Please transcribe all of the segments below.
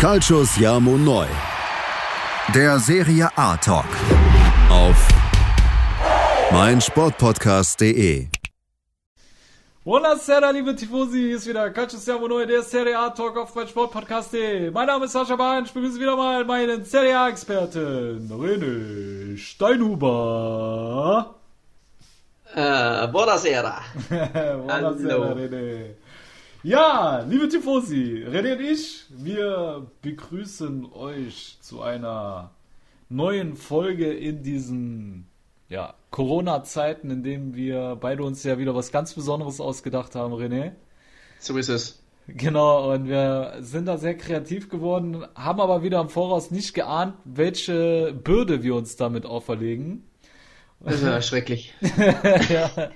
Calcius Jamo Neu. Der Serie A Talk. Auf meinsportpodcast.de. Buonasera, liebe Tifosi, hier ist wieder Calcius Jamo Neu, der Serie A Talk auf meinsportpodcast.de. Mein Name ist Sascha Bahn, ich begrüße wieder mal meinen Serie A-Experten, René Steinhuber. Äh, buonasera. buonasera, René. Ja, liebe Tifosi, René und ich, wir begrüßen euch zu einer neuen Folge in diesen ja, Corona-Zeiten, in denen wir beide uns ja wieder was ganz Besonderes ausgedacht haben, René. So ist es. Genau, und wir sind da sehr kreativ geworden, haben aber wieder im Voraus nicht geahnt, welche Bürde wir uns damit auferlegen. Das ist ja schrecklich. ja.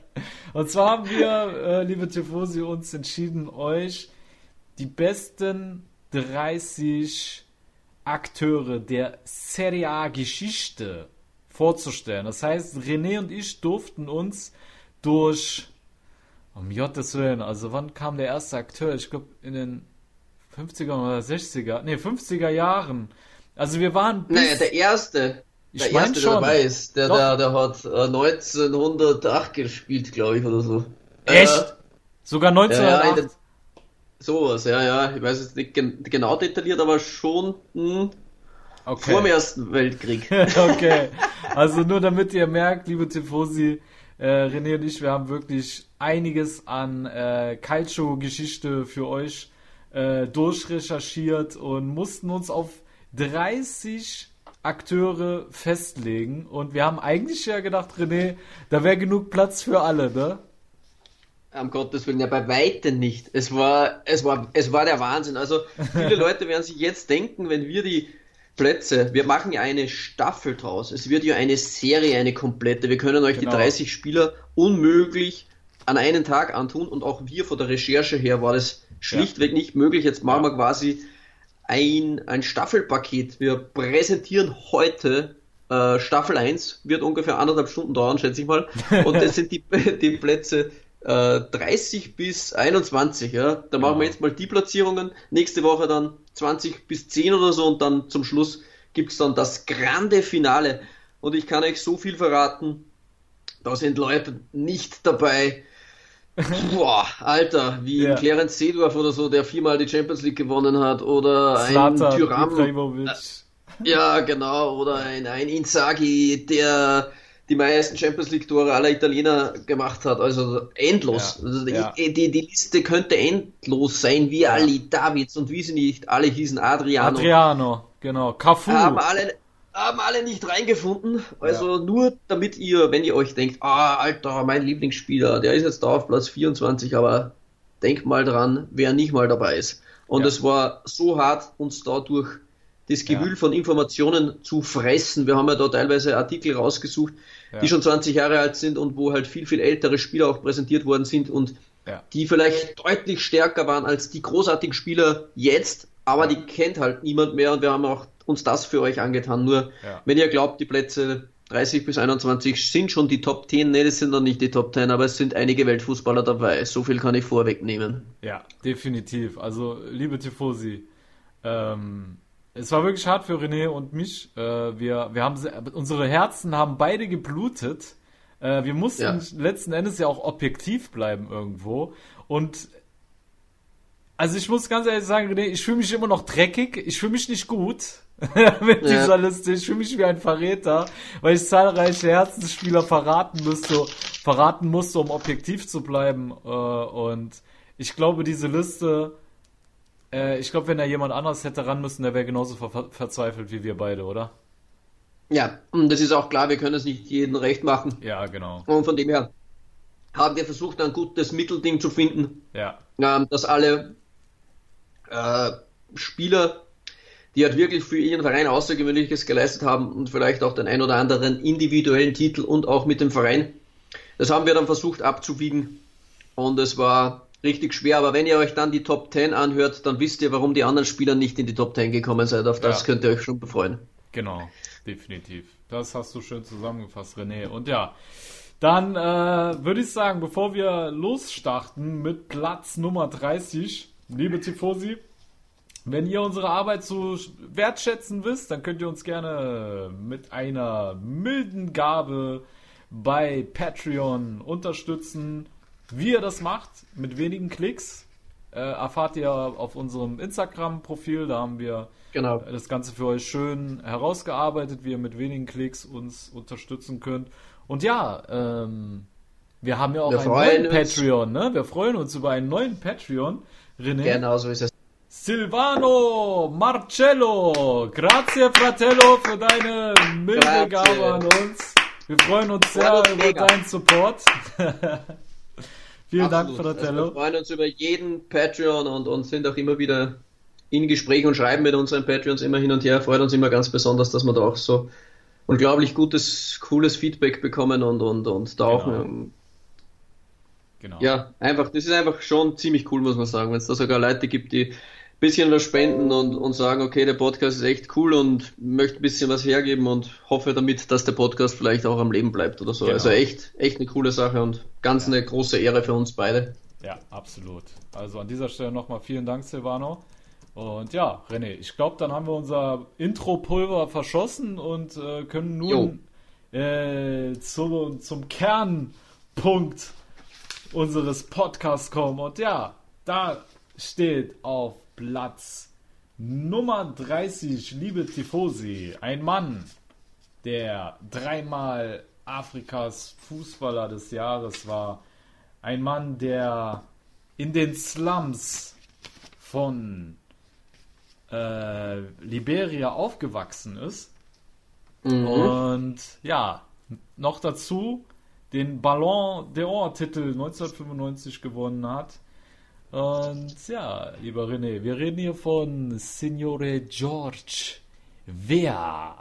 Und zwar haben wir, äh, liebe Tifosi, uns entschieden, euch die besten 30 Akteure der Serie A Geschichte vorzustellen. Das heißt, René und ich durften uns durch, um Gottes Willen, also wann kam der erste Akteur? Ich glaube in den 50er oder 60er, nee, 50er Jahren. Also wir waren bis, Naja, der erste. Ich der erste, schon. der dabei ist, der, der, der hat äh, 1908 gespielt, glaube ich, oder so. Echt? Äh, Sogar ja, ja, 1908? in den- sowas, ja, ja. Ich weiß jetzt nicht gen genau detailliert, aber schon hm, okay. vor dem Ersten Weltkrieg. okay. Also nur damit ihr merkt, liebe Tifosi, äh, René und ich, wir haben wirklich einiges an äh, Calcio-Geschichte für euch äh, durchrecherchiert und mussten uns auf 30 Akteure festlegen. Und wir haben eigentlich ja gedacht, René, da wäre genug Platz für alle, ne? Am Gottes Willen, ja, bei Weitem nicht. Es war, es war, es war der Wahnsinn. Also, viele Leute werden sich jetzt denken, wenn wir die Plätze, wir machen ja eine Staffel draus. Es wird ja eine Serie, eine komplette. Wir können euch Genau. die 30 Spieler unmöglich an einen Tag antun und auch wir von der Recherche her war das schlichtweg nicht möglich. Jetzt machen wir quasi ein, ein Staffelpaket. Wir präsentieren heute äh, Staffel 1, wird ungefähr anderthalb Stunden dauern, schätze ich mal. Und das sind die, die Plätze äh, 30 bis 21. Ja? Da machen wir Genau. jetzt mal die Platzierungen. Nächste Woche dann 20 bis 10 oder so und dann zum Schluss gibt's dann das grande Finale. Und ich kann euch so viel verraten, da sind Leute nicht dabei. Boah, Alter, wie Ja. Clarence Seedorf oder so, der viermal die Champions League gewonnen hat, oder ein Zlatan Tyram, Ibrahimovic. ja, genau. Oder ein, ein Inzaghi, der die meisten Champions League Tore aller Italiener gemacht hat. Also endlos. Ja, Also die, ja. die, die Liste könnte endlos sein, wie Ali Davids und wie sie nicht alle hießen, Adriano. Adriano, genau. Cafu. Haben alle, haben alle nicht reingefunden. Also nur damit ihr, wenn ihr euch denkt, ah, Alter, mein Lieblingsspieler, der ist jetzt da auf Platz 24, aber denkt mal dran, wer nicht mal dabei ist. Und Ja. es war so hart, uns dadurch das Gewühl Ja. von Informationen zu fressen. Wir haben ja da teilweise Artikel rausgesucht, Ja. die schon 20 Jahre alt sind und wo halt viel, viel ältere Spieler auch präsentiert worden sind und Ja. die vielleicht deutlich stärker waren als die großartigen Spieler jetzt, aber die kennt halt niemand mehr und wir haben auch uns das für euch angetan. Nur, Ja. wenn ihr glaubt, die Plätze 30 bis 21 sind schon die Top 10, ne, das sind noch nicht die Top 10, aber es sind einige Weltfußballer dabei. So viel kann ich vorwegnehmen. Ja, definitiv. Also, liebe Tifosi, ähm, es war wirklich hart für René und mich. Äh, wir, wir haben, se- unsere Herzen haben beide geblutet. Äh, wir mussten Ja. letzten Endes ja auch objektiv bleiben irgendwo. Und also ich muss ganz ehrlich sagen, René, ich fühle mich immer noch dreckig. Ich fühle mich nicht gut mit Ja. dieser Liste. Ich fühle mich wie ein Verräter, weil ich zahlreiche Herzensspieler verraten müsste, verraten musste, um objektiv zu bleiben. Äh, und ich glaube, diese Liste, äh, ich glaube, wenn da jemand anderes hätte ran müssen, der wäre genauso ver verzweifelt wie wir beide, oder? Ja, und das ist auch klar, wir können es nicht jedem recht machen. Ja, genau. Und von dem her haben wir versucht, ein gutes Mittelding zu finden. Ja, ähm, dass alle äh, Spieler, die halt wirklich für ihren Verein Außergewöhnliches geleistet haben und vielleicht auch den ein oder anderen individuellen Titel und auch mit dem Verein, das haben wir dann versucht abzuwiegen und es war richtig schwer, aber wenn ihr euch dann die Top 10 anhört, dann wisst ihr, warum die anderen Spieler nicht in die Top 10 gekommen sind. Auf das Ja. könnt ihr euch schon befreuen. genau. Definitiv. Das hast du schön zusammengefasst, René. Und ja, dann äh, würde ich sagen, bevor wir losstarten mit Platz Nummer 30, liebe Tifosi, Wenn ihr unsere Arbeit so wertschätzen wisst, dann könnt ihr uns gerne mit einer milden Gabe bei Patreon unterstützen. Wie ihr das macht, mit wenigen Klicks, äh, erfahrt ihr auf unserem Instagram-Profil. Da haben wir Genau. das Ganze für euch schön herausgearbeitet, wie ihr mit wenigen Klicks uns unterstützen könnt. Und ja, ähm, wir haben ja auch Wir einen neuen uns. Patreon, ne? Wir freuen uns über einen neuen Patreon. René. Genau so ist es. Silvano Marcello, grazie fratello für deine milde Grazie. Gabe an uns. Wir freuen uns sehr über deinen Support. Vielen Dank, Absolut. Also Fratello. wir freuen uns über jeden Patreon und, und sind auch immer wieder in Gespräch und schreiben mit unseren Patreons immer hin und her. Freut uns immer ganz besonders, dass wir da auch so unglaublich gutes, cooles Feedback bekommen und, und, und da auch, Genau. ähm, genau. ja, einfach, das ist einfach schon ziemlich cool, muss man sagen, wenn es da sogar Leute gibt, die bisschen was spenden und, und sagen, okay, der Podcast ist echt cool und möchte ein bisschen was hergeben und hoffe damit, dass der Podcast vielleicht auch am Leben bleibt oder so. Genau. Also echt, echt eine coole Sache und ganz eine große Ehre für uns beide. Ja, absolut. Also an dieser Stelle nochmal vielen Dank, Silvano. Und ja, René, ich glaube, dann haben wir unser Intro-Pulver verschossen und äh, können nun äh, zu, zum Kernpunkt unseres Podcasts kommen. Und ja, da steht auf Platz Nummer 30, liebe Tifosi, ein Mann, der dreimal Afrikas Fußballer des Jahres war. Ein Mann, der in den Slums von äh, Liberia aufgewachsen ist. Mhm. Und ja, noch dazu den Ballon d'Or-Titel 1995 gewonnen hat. Und ja, lieber René, wir reden hier von Signore George Weah.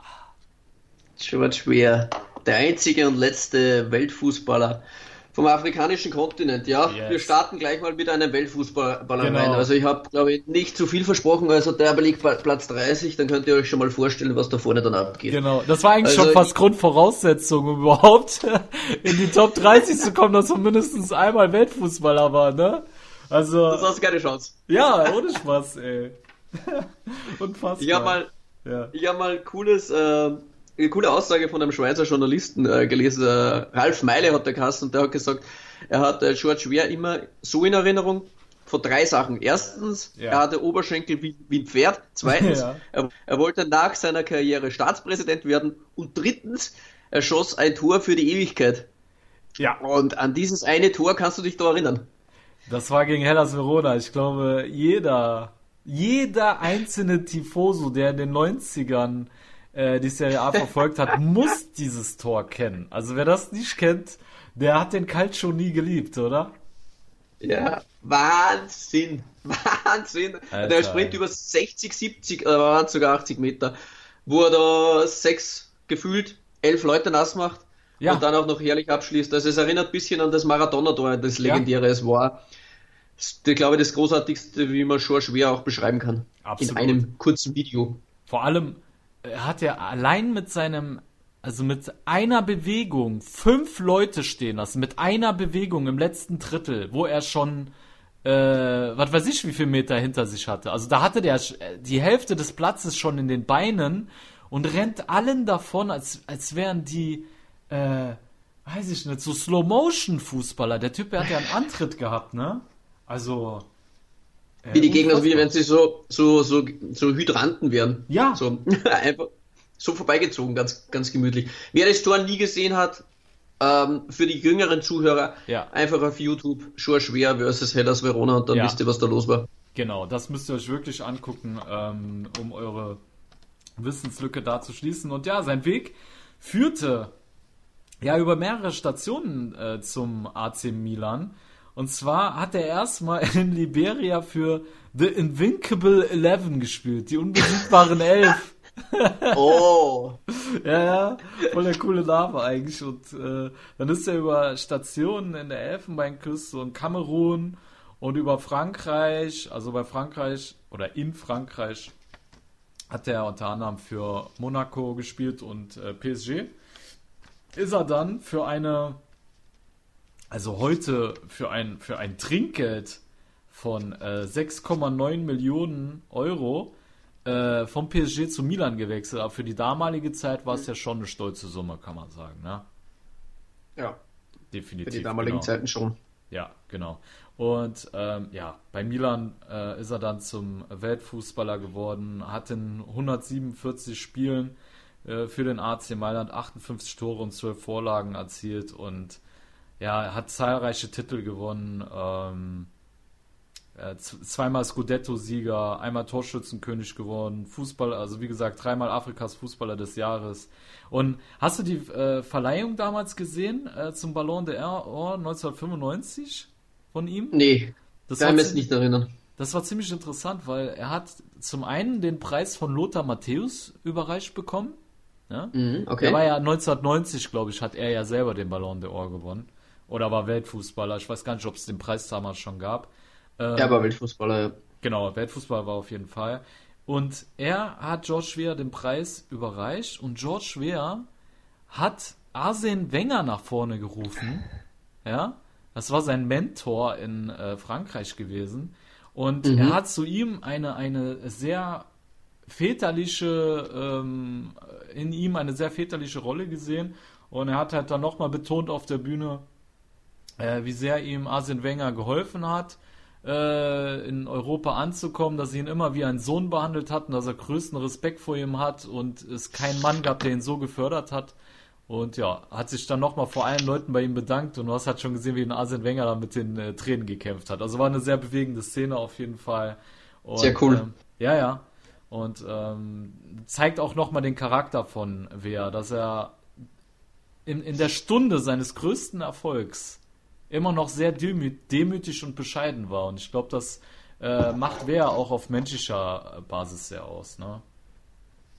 George Weah, der einzige und letzte Weltfußballer vom afrikanischen Kontinent. Ja, Yes. wir starten gleich mal mit einem Weltfußballer Genau. rein. Also ich habe, glaube ich, nicht zu viel versprochen. Also der bei Platz 30, dann könnt ihr euch schon mal vorstellen, was da vorne dann abgeht. Genau, das war eigentlich Also schon fast Grundvoraussetzung, um überhaupt in die Top 30 zu kommen, dass man mindestens einmal Weltfußballer war, ne? Also, Das hast du keine Chance. ja, ohne Spaß, ey. Unfassbar. Ich habe mal, ja. ich hab mal cooles, äh, eine coole Aussage von einem Schweizer Journalisten äh, gelesen. Äh, Ralf Meile hat der Kasten und der hat gesagt, er hat äh, George Weah immer so in Erinnerung von drei Sachen. Erstens, Ja. er hatte Oberschenkel wie, wie ein Pferd. Zweitens, Ja. er, er wollte nach seiner Karriere Staatspräsident werden. Und drittens, er schoss ein Tor für die Ewigkeit. ja, Und an dieses eine Tor kannst du dich da erinnern. Das war gegen Hellas Verona. Ich glaube, jeder, jeder einzelne Tifoso, der in den 90ern äh, die Serie A verfolgt hat, muss dieses Tor kennen. Also wer das nicht kennt, der hat den Calcio nie geliebt, oder? Ja, Wahnsinn. Wahnsinn. Alter. Der Sprint über 60, 70, oder waren es sogar 80 Meter, wo er da sechs, gefühlt elf Leute nass macht Ja. und dann auch noch herrlich abschließt. Also es erinnert ein bisschen an das Maradona-Tor, das legendäre es war. Ich glaube, das großartigste, wie man schon schwer auch beschreiben kann. Absolut. In einem kurzen Video. Vor allem äh, hat er allein mit seinem, also mit einer Bewegung fünf Leute stehen lassen. Mit einer Bewegung im letzten Drittel, wo er schon, äh, was weiß ich, wie viel Meter hinter sich hatte. Also da hatte der äh, die Hälfte des Platzes schon in den Beinen und rennt allen davon, als, als wären die, äh, weiß ich nicht, so Slow-Motion-Fußballer. Der Typ, der hat ja einen Antritt gehabt, ne? Also. äh, Wie die Gegner, wie wenn sie so, so, so, so Hydranten wären. Ja. So, einfach so vorbeigezogen, ganz, ganz gemütlich. Wer das Tor nie gesehen hat, ähm, für die jüngeren Zuhörer, Ja. einfach auf YouTube, schon schwer versus Hellas Verona und dann Ja. wisst ihr, was da los war. Genau, das müsst ihr euch wirklich angucken, ähm, um eure Wissenslücke da zu schließen. Und ja, sein Weg führte ja über mehrere Stationen äh, zum AC Milan. Und zwar hat er erstmal in Liberia für The Invincible Eleven gespielt, die unbesiegbaren Elf. Oh, Ja, ja, voll der coole Name eigentlich. Und äh, dann ist er über Stationen in der Elfenbeinküste und Kamerun und über Frankreich, also bei Frankreich oder in Frankreich, hat er unter anderem für Monaco gespielt und äh, PSG. Ist er dann für eine, also heute für ein, für ein Trinkgeld von äh, 6,9 Millionen Euro äh, vom PSG zu Milan gewechselt. Aber für die damalige Zeit war es ja schon eine stolze Summe, kann man sagen. Ne? Ja, Definitiv. für die damaligen genau. Zeiten schon. Ja, genau. Und ähm, ja, bei Milan äh, ist er dann zum Weltfußballer geworden, hat in 147 Spielen äh, für den AC Mailand 58 Tore und 12 Vorlagen erzielt und ja, er hat zahlreiche Titel gewonnen. Ähm, äh, zweimal Scudetto-Sieger, einmal Torschützenkönig geworden, Fußball, also wie gesagt, dreimal Afrikas Fußballer des Jahres. Und hast du die äh, Verleihung damals gesehen äh, zum Ballon d'Or 1995 von ihm? Nee, Das kann mich nicht erinnern. das war ziemlich interessant, weil er hat zum einen den Preis von Lothar Matthäus überreicht bekommen. Ja? Mhm, okay. Der war ja 1990, glaube ich, hat er ja selber den Ballon d'Or gewonnen. Oder war Weltfußballer. Ich weiß gar nicht, ob es den Preis damals schon gab. Ähm, er war Weltfußballer, ja. Genau, Weltfußball war auf jeden Fall. Und er hat George Weah den Preis überreicht und George Weah hat Arsene Wenger nach vorne gerufen. Ja, das war sein Mentor in äh, Frankreich gewesen. Und Mhm. er hat zu ihm eine, eine sehr väterliche, ähm, in ihm eine sehr väterliche Rolle gesehen. Und er hat halt dann nochmal betont auf der Bühne, äh, wie sehr ihm Arsene Wenger geholfen hat, äh, in Europa anzukommen, dass sie ihn immer wie einen Sohn behandelt hat und dass er größten Respekt vor ihm hat und es keinen Mann gab, der ihn so gefördert hat. Und ja, hat sich dann nochmal vor allen Leuten bei ihm bedankt und du hast halt schon gesehen, wie ein Arsene Wenger da mit den äh, Tränen gekämpft hat. Also war eine sehr bewegende Szene auf jeden Fall. Und, Sehr cool. Ähm, ja, ja. Und ähm, zeigt auch nochmal den Charakter von Wehr, dass er in, in der Stunde seines größten Erfolgs immer noch sehr demü demütig und bescheiden war. Und ich glaube, das äh, macht Wehr auch auf menschlicher Basis sehr aus. Ne?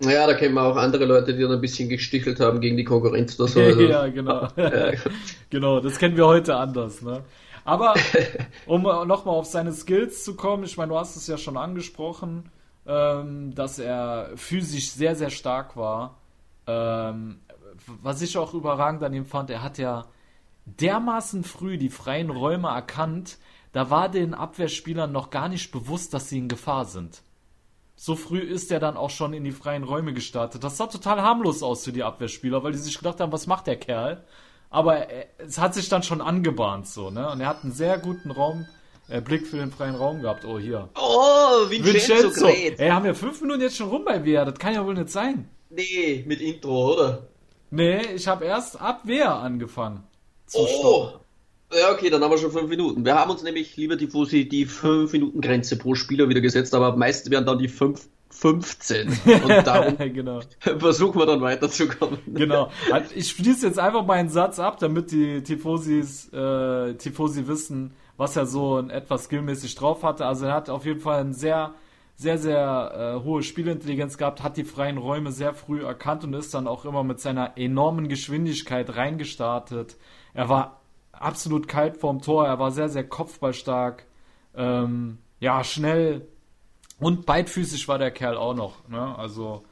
Ja, da kennen wir auch andere Leute, die dann ein bisschen gestichelt haben gegen die Konkurrenz oder so. Also, ja, genau. genau, das kennen wir heute anders. Ne? Aber um nochmal auf seine Skills zu kommen, ich meine, du hast es ja schon angesprochen, ähm, dass er physisch sehr, sehr stark war. Ähm, was ich auch überragend an ihm fand, er hat ja dermaßen früh die freien Räume erkannt, da war den Abwehrspielern noch gar nicht bewusst, dass sie in Gefahr sind. So früh ist er dann auch schon in die freien Räume gestartet. Das sah total harmlos aus für die Abwehrspieler, weil die sich gedacht haben, was macht der Kerl? Aber er, es hat sich dann schon angebahnt so, ne? Und er hat einen sehr guten Raum, äh, Blick für den freien Raum gehabt. Oh, hier. Oh, Vincenzo, Vincenzo! Ey, haben wir fünf Minuten jetzt schon rum bei Wehr? Das kann ja wohl nicht sein. Nee, mit Intro, oder? Nee, ich habe erst ab Wehr angefangen. Oh! stoppen. Ja, okay, dann haben wir schon fünf Minuten. Wir haben uns nämlich, lieber Tifosi, die 5-Minuten-Grenze pro Spieler wieder gesetzt, aber meist werden dann die 5, 15. Und darum genau. versuchen wir dann weiterzukommen. Genau. Also Ich schließe jetzt einfach meinen Satz ab, damit die Tifosis, äh, Tifosi wissen, was er so in etwa skillmäßig drauf hatte. Also er hat auf jeden Fall eine sehr, sehr, sehr äh, hohe Spielintelligenz gehabt, hat die freien Räume sehr früh erkannt und ist dann auch immer mit seiner enormen Geschwindigkeit reingestartet. Er war absolut kalt vorm Tor, er war sehr, sehr kopfballstark, ähm, ja, schnell und beidfüßig war der Kerl auch noch. Ne? Also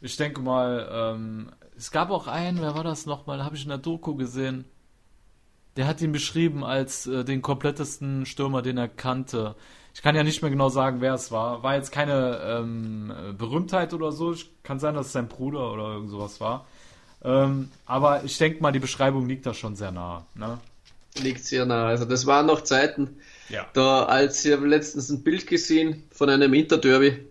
ich denke mal, ähm, es gab auch einen, wer war das nochmal, habe ich in der Doku gesehen, der hat ihn beschrieben als äh, den komplettesten Stürmer, den er kannte. Ich kann ja nicht mehr genau sagen, wer es war. War jetzt keine ähm, äh, Berühmtheit oder so. Ich, kann sein, dass es sein Bruder oder irgend sowas war. Ähm, aber ich denke mal, die Beschreibung liegt da schon sehr nah. Ne? Liegt sehr nah. Also das waren noch Zeiten, Ja. da als ich habe letztens ein Bild gesehen von einem Inter-Derby.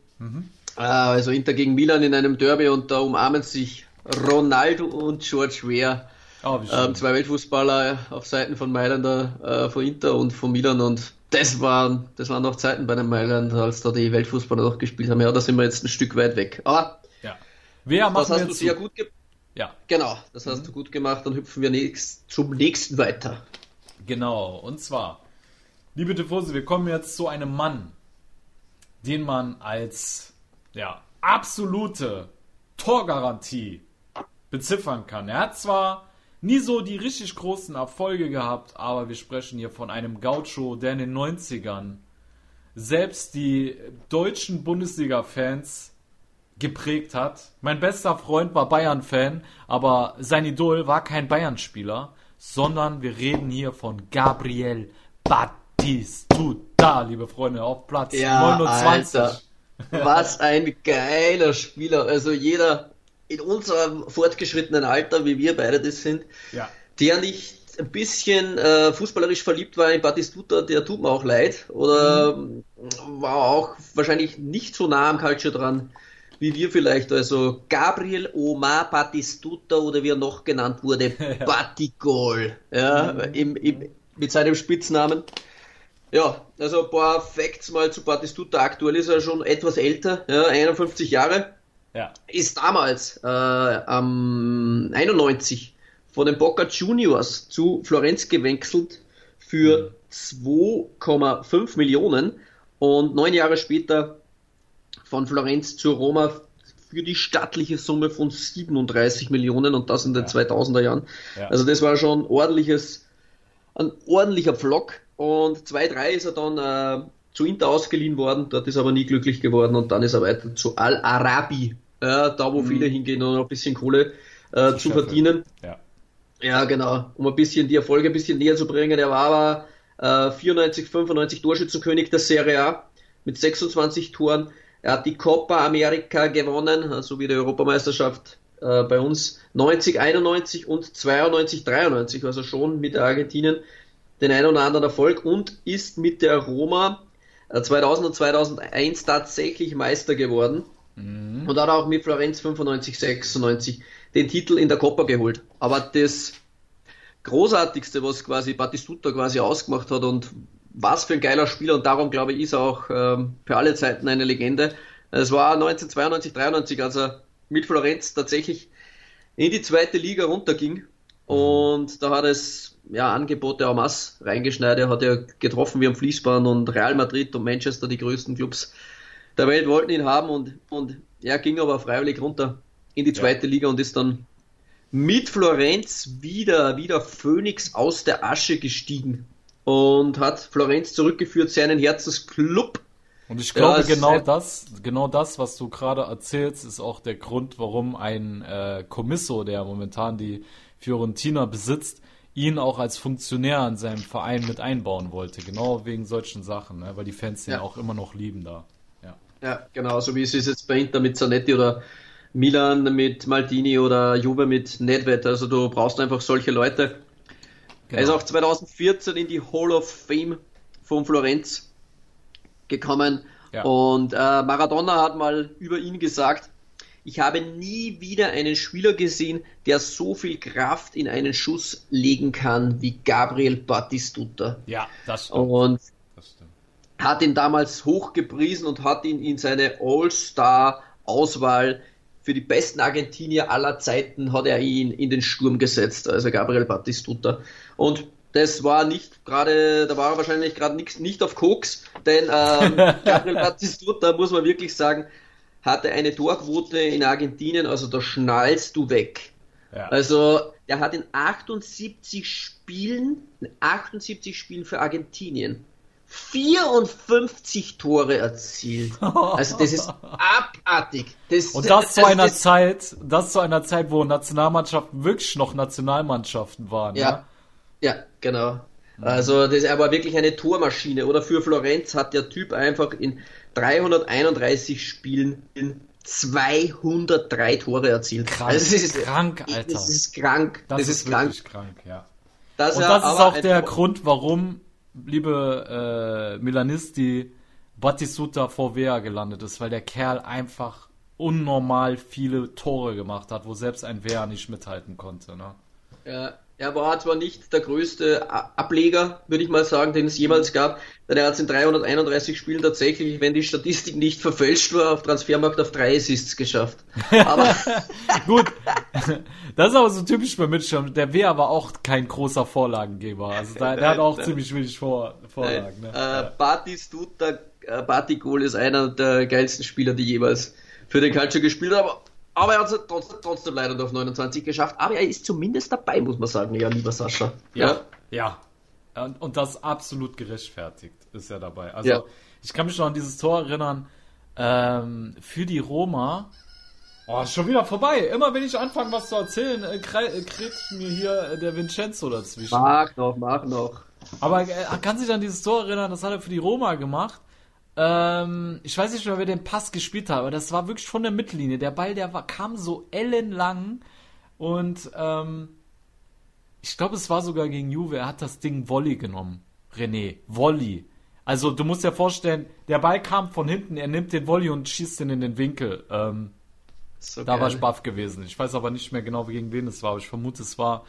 Äh, Also Inter gegen Milan in einem Derby und da umarmen sich Ronaldo und George Weah. Oh. Ähm, zwei Weltfußballer auf Seiten von Mailander, äh, von Inter und von Milan und das waren, das waren noch Zeiten bei den Mailand, als da die Weltfußballer noch gespielt haben. Ja, da sind wir jetzt ein Stück weit weg. Aber ja. Wer das hast du sehr gut gemacht. Ja. Genau, das hast du gut gemacht. Dann hüpfen wir nächst, zum nächsten weiter. Genau, und zwar, liebe Tifosi, wir kommen jetzt zu einem Mann, den man als ja, absolute Torgarantie beziffern kann. Er hat zwar nie so die richtig großen Erfolge gehabt, aber wir sprechen hier von einem Gaucho, der in den 90ern selbst die deutschen Bundesliga-Fans geprägt hat. Mein bester Freund war Bayern-Fan, aber sein Idol war kein Bayern-Spieler, sondern wir reden hier von Gabriel Batistuta, liebe Freunde, auf Platz Ja, 29. Alter. Was ein geiler Spieler. Also jeder in unserem fortgeschrittenen Alter, wie wir beide das sind, Ja. der nicht ein bisschen äh, fußballerisch verliebt war in Batistuta, der tut mir auch leid. Oder Mhm. war auch wahrscheinlich nicht so nah am Culture dran wie wir vielleicht. Also Gabriel Omar Batistuta oder wie er noch genannt wurde, Batigol. Ja, Mhm. im, im, mit seinem Spitznamen. Ja, also ein paar Facts mal zu Batistuta. Aktuell ist er schon etwas älter, ja, 51 Jahre Ja. ist damals äh, am 91 von den Boca Juniors zu Florenz gewechselt für 2,5 Millionen und neun Jahre später von Florenz zu Roma für die stattliche Summe von 37 Millionen und das in den 2000er Jahren. Ja. Also das war schon ordentliches, ein ordentlicher Pflock und 2-3 ist er dann äh, zu Inter ausgeliehen worden, dort ist er aber nie glücklich geworden und dann ist er weiter zu Al-Arabi, äh, da wo viele hingehen, um ein bisschen Kohle äh, zu verdienen. Ja. Ja, genau, um ein bisschen die Erfolge ein bisschen näher zu bringen. Er war aber äh, 94, 95 Torschützenkönig der Serie A mit 26 Toren. Er hat die Copa America gewonnen, also wie die Europameisterschaft äh, bei uns 90, 91 und 92, 93, also schon mit der Argentinien den einen oder anderen Erfolg und ist mit der Roma 2000 und 2001 tatsächlich Meister geworden und hat auch mit Florenz 95, 96 den Titel in der Copa geholt. Aber das Großartigste, was quasi Batistuta quasi ausgemacht hat und was für ein geiler Spieler und darum glaube ich ist er auch ähm, für alle Zeiten eine Legende. Es war 1992, 93, als er mit Florenz tatsächlich in die zweite Liga runterging und da hat es ja Angebote en masse reingeschneit. Er hat ja getroffen wie am Fließband und Real Madrid und Manchester, die größten Clubs der Welt wollten ihn haben und, und er ging aber freiwillig runter in die zweite Liga und ist dann mit Florenz wieder, wieder Phoenix aus der Asche gestiegen und hat Florenz zurückgeführt, seinen Herzensclub. Und ich glaube, Ja, ist genau das, genau das, was du gerade erzählst, ist auch der Grund, warum ein äh, Commisso, der momentan die Fiorentina besitzt, ihn auch als Funktionär in seinem Verein mit einbauen wollte. Genau wegen solchen Sachen, ne? weil die Fans den Ja. auch immer noch lieben da. Ja. Ja, genau, so wie es ist jetzt bei Inter mit Zanetti oder Milan mit Maldini oder Juve mit Nedved. Also du brauchst einfach solche Leute. Er ist Genau. auch 2014 in die Hall of Fame von Florenz gekommen. Ja. Und äh, Maradona hat mal über ihn gesagt, ich habe nie wieder einen Spieler gesehen, der so viel Kraft in einen Schuss legen kann wie Gabriel Batistuta. ja, das stimmt. Und Das stimmt. hat ihn damals hochgepriesen und hat ihn in seine All-Star-Auswahl für die besten Argentinier aller Zeiten hat er ihn in den Sturm gesetzt, also Gabriel Batistuta. Und das war nicht gerade, da war er wahrscheinlich gerade nicht, nicht auf Koks, denn ähm, Gabriel Batistuta, muss man wirklich sagen, hatte eine Torquote in Argentinien, also da schnallst du weg. Ja. Also, der hat in 78 Spielen, in 78 Spielen für Argentinien 54 Tore erzielt. Also, das ist abartig. Das, Und das zu also einer das- Zeit, das zu einer Zeit, wo Nationalmannschaften wirklich noch Nationalmannschaften waren. Ja, ja, genau. Also, das, er war wirklich eine Tormaschine. Oder für Florenz hat der Typ einfach in 331 Spielen in 203 Tore erzielt. Krank, Also, das ist krank, Alter. Das ist krank. Das, Das, ist, ist krank. wirklich krank, ja. Dass Und das ist auch der Grund, warum, liebe äh, Milanisti, Batistuta vor Vea gelandet ist, weil der Kerl einfach unnormal viele Tore gemacht hat, wo selbst ein Vea nicht mithalten konnte. Ne? Ja, er war zwar nicht der größte Ableger, würde ich mal sagen, den es jemals gab, denn er hat es in 331 Spielen tatsächlich, wenn die Statistik nicht verfälscht war, auf Transfermarkt auf drei Assists geschafft. Aber Gut, das ist aber so typisch bei Mitchell. Der Vea war auch kein großer Vorlagengeber. Also da, der hat auch Nein, ziemlich wenig Vor Vorlagen. Ne? äh, Ja. Batistuta, äh, Batigol ist einer der geilsten Spieler, die jemals für den Calcio gespielt haben. Aber, er hat es trotzdem, trotzdem leider nur auf 29 geschafft. Aber er ist zumindest dabei, muss man sagen, ja, lieber Sascha. Ja, ja. Und, und das absolut gerechtfertigt ist er dabei. Also Ja. ich kann mich noch an dieses Tor erinnern. Ähm, für die Roma. Oh, ist schon wieder vorbei. Immer wenn ich anfange, was zu erzählen, äh, krei- äh, kriegt mir hier äh, der Vincenzo dazwischen. Mach noch, mach noch. Aber er kann sich an dieses Tor erinnern, das hat er für die Roma gemacht. Ähm, ich weiß nicht mehr, wer den Pass gespielt hat, aber das war wirklich von der Mittellinie. Der Ball, der war, kam so ellenlang und ähm, ich glaube, es war sogar gegen Juve. Er hat das Ding Volley genommen. René, Volley. Also du musst dir vorstellen, der Ball kam von hinten, er nimmt den Volley und schießt ihn in den Winkel. Ähm, so da geil. war ich baff gewesen. Ich weiß aber nicht mehr genau, gegen wen es war, aber ich vermute, es war,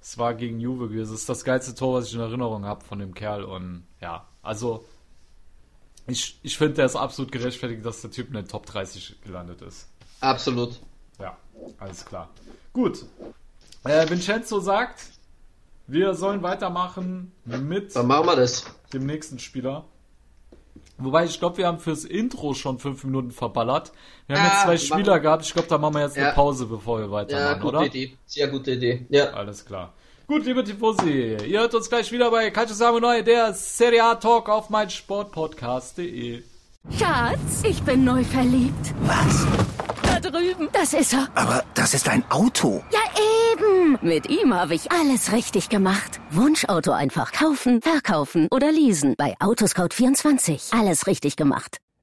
es war gegen Juve gewesen. Es ist das geilste Tor, was ich in Erinnerung habe von dem Kerl. Und ja, also ich, ich finde, der ist absolut gerechtfertigt, dass der Typ in den Top 30 gelandet ist. Absolut. Ja, alles klar. Gut. Äh, Vincenzo sagt, wir sollen weitermachen mit Dann machen wir das. dem nächsten Spieler. Wobei, ich glaube, wir haben fürs Intro schon fünf Minuten verballert. Wir haben ah, jetzt zwei Spieler machen. gehabt. Ich glaube, da machen wir jetzt ja. eine Pause, bevor wir weitermachen, ja, gute oder? Idee. Sehr gute Idee. Ja. Alles klar. Gut, liebe Tifosi, ihr hört uns gleich wieder bei Calcio Samo Neu, der Serie A Talk auf mein Sportpodcast.de. Schatz, ich bin neu verliebt. Was? Da drüben. Das ist er. Aber das ist ein Auto. Ja, eben. Mit ihm habe ich alles richtig gemacht. Wunschauto einfach kaufen, verkaufen oder leasen. Bei Autoscout24. Alles richtig gemacht.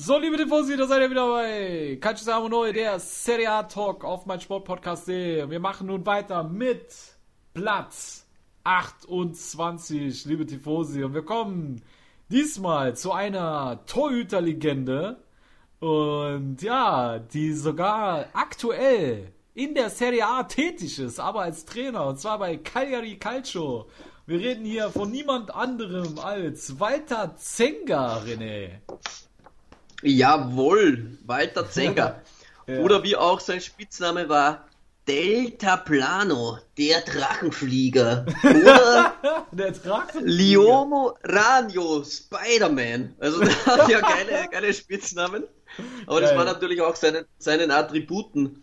So, liebe Tifosi, da seid ihr wieder bei Calcio Neu, der Serie A Talk auf mein Sportpodcast. Wir machen nun weiter mit Platz 28, liebe Tifosi. Und wir kommen diesmal zu einer Torhüterlegende. Und ja, die sogar aktuell in der Serie A tätig ist, aber als Trainer. Und zwar bei Cagliari Calcio. Wir reden hier von niemand anderem als Walter Zenga, René. Jawohl, Walter Zenger. ja. Oder wie auch sein Spitzname war, Delta Plano, der Drachenflieger. Oder der Drachenflieger. Liomo Ranio, Spider-Man. Also der hat ja geile, geile Spitznamen. Aber Geil. das war natürlich auch seinen, seinen Attributen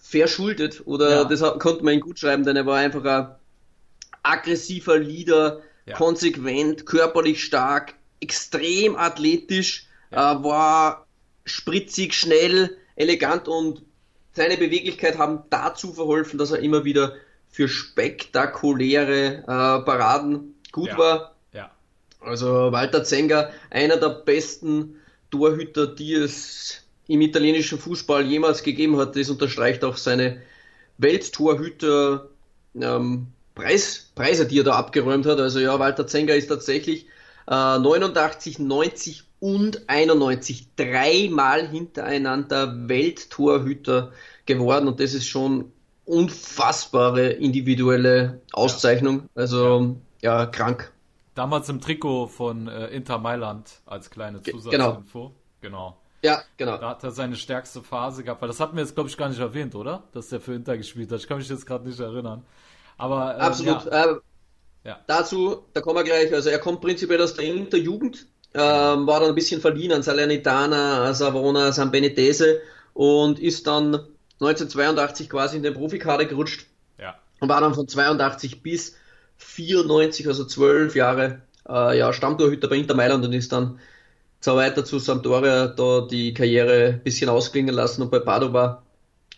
verschuldet. Oder ja. das konnte man ihn gut schreiben, denn er war einfach ein aggressiver Leader, ja. konsequent, körperlich stark, extrem athletisch ja. äh, war spritzig, schnell, elegant und seine Beweglichkeit haben dazu verholfen, dass er immer wieder für spektakuläre äh, Paraden gut ja. war. Ja. Also Walter Zenga, einer der besten Torhüter, die es im italienischen Fußball jemals gegeben hat. Das unterstreicht auch seine Welttorhüter ähm, Preis, Preise, die er da abgeräumt hat. Also ja, Walter Zenga ist tatsächlich äh, 89, 90 und 91 dreimal hintereinander Welttorhüter geworden und das ist schon unfassbare individuelle Auszeichnung. Also ja, krank. Damals im Trikot von äh, Inter Mailand als kleine. Zusatzinfo. Genau. genau. Ja, genau. Da hat er seine stärkste Phase gehabt, weil das hatten wir jetzt, glaube ich, gar nicht erwähnt, oder? Dass der für Inter gespielt hat. Ich kann mich jetzt gerade nicht erinnern. Aber, ähm, Absolut. Ja. Äh, ja. Dazu, da kommen wir gleich. Also er kommt prinzipiell aus der Interjugend, ähm, war dann ein bisschen verliehen an Salernitana, Savona, San Benitese und ist dann 1982 quasi in den Profikader gerutscht. Ja. Und war dann von 82 bis 94, also zwölf Jahre, äh, ja, Stammtorhüter bei Inter Mailand und ist dann zwar weiter zu Sampdoria da die Karriere ein bisschen ausklingen lassen und bei Padova.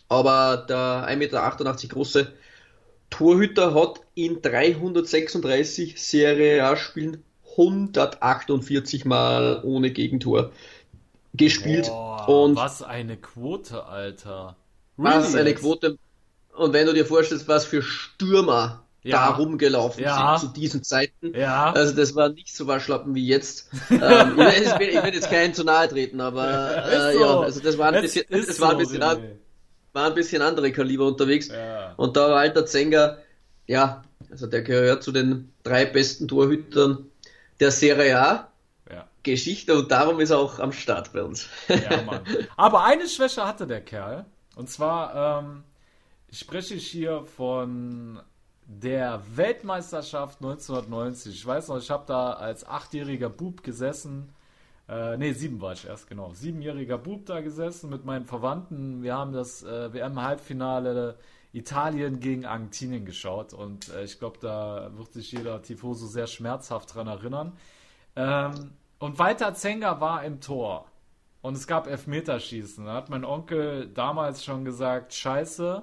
Aber der 1,88 Meter große Torhüter hat in 336 Serie A-Spielen 148 Mal ohne Gegentor gespielt. Boah, und was eine Quote, Alter. Really? Was eine Quote. Und wenn du dir vorstellst, was für Stürmer ja. da rumgelaufen ja. sind zu diesen Zeiten. Ja. Also das war nicht so waschlappen wie jetzt. ähm, ich, will, ich will jetzt keinen zu nahe treten, aber äh, so. ja, also das war ein bisschen, das war ein bisschen, so, war ein bisschen andere Kaliber unterwegs. Und da war alter Zenger, ja, also der gehört zu den drei besten Torhütern der Serie A. Ja. Geschichte und darum ist er auch am Start bei uns. Ja, Mann. Aber eine Schwäche hatte der Kerl. Und zwar ähm, spreche ich hier von der Weltmeisterschaft 1990. Ich weiß noch, ich habe da als achtjähriger Bub gesessen. Äh, ne, sieben war ich erst, genau. Siebenjähriger Bub da gesessen mit meinen Verwandten. Wir haben das äh, WM-Halbfinale Italien gegen Argentinien geschaut und äh, ich glaube, da wird sich jeder Tifoso sehr schmerzhaft dran erinnern. Ähm, und Walter Zenger war im Tor und es gab Elfmeterschießen. Da hat mein Onkel damals schon gesagt, scheiße,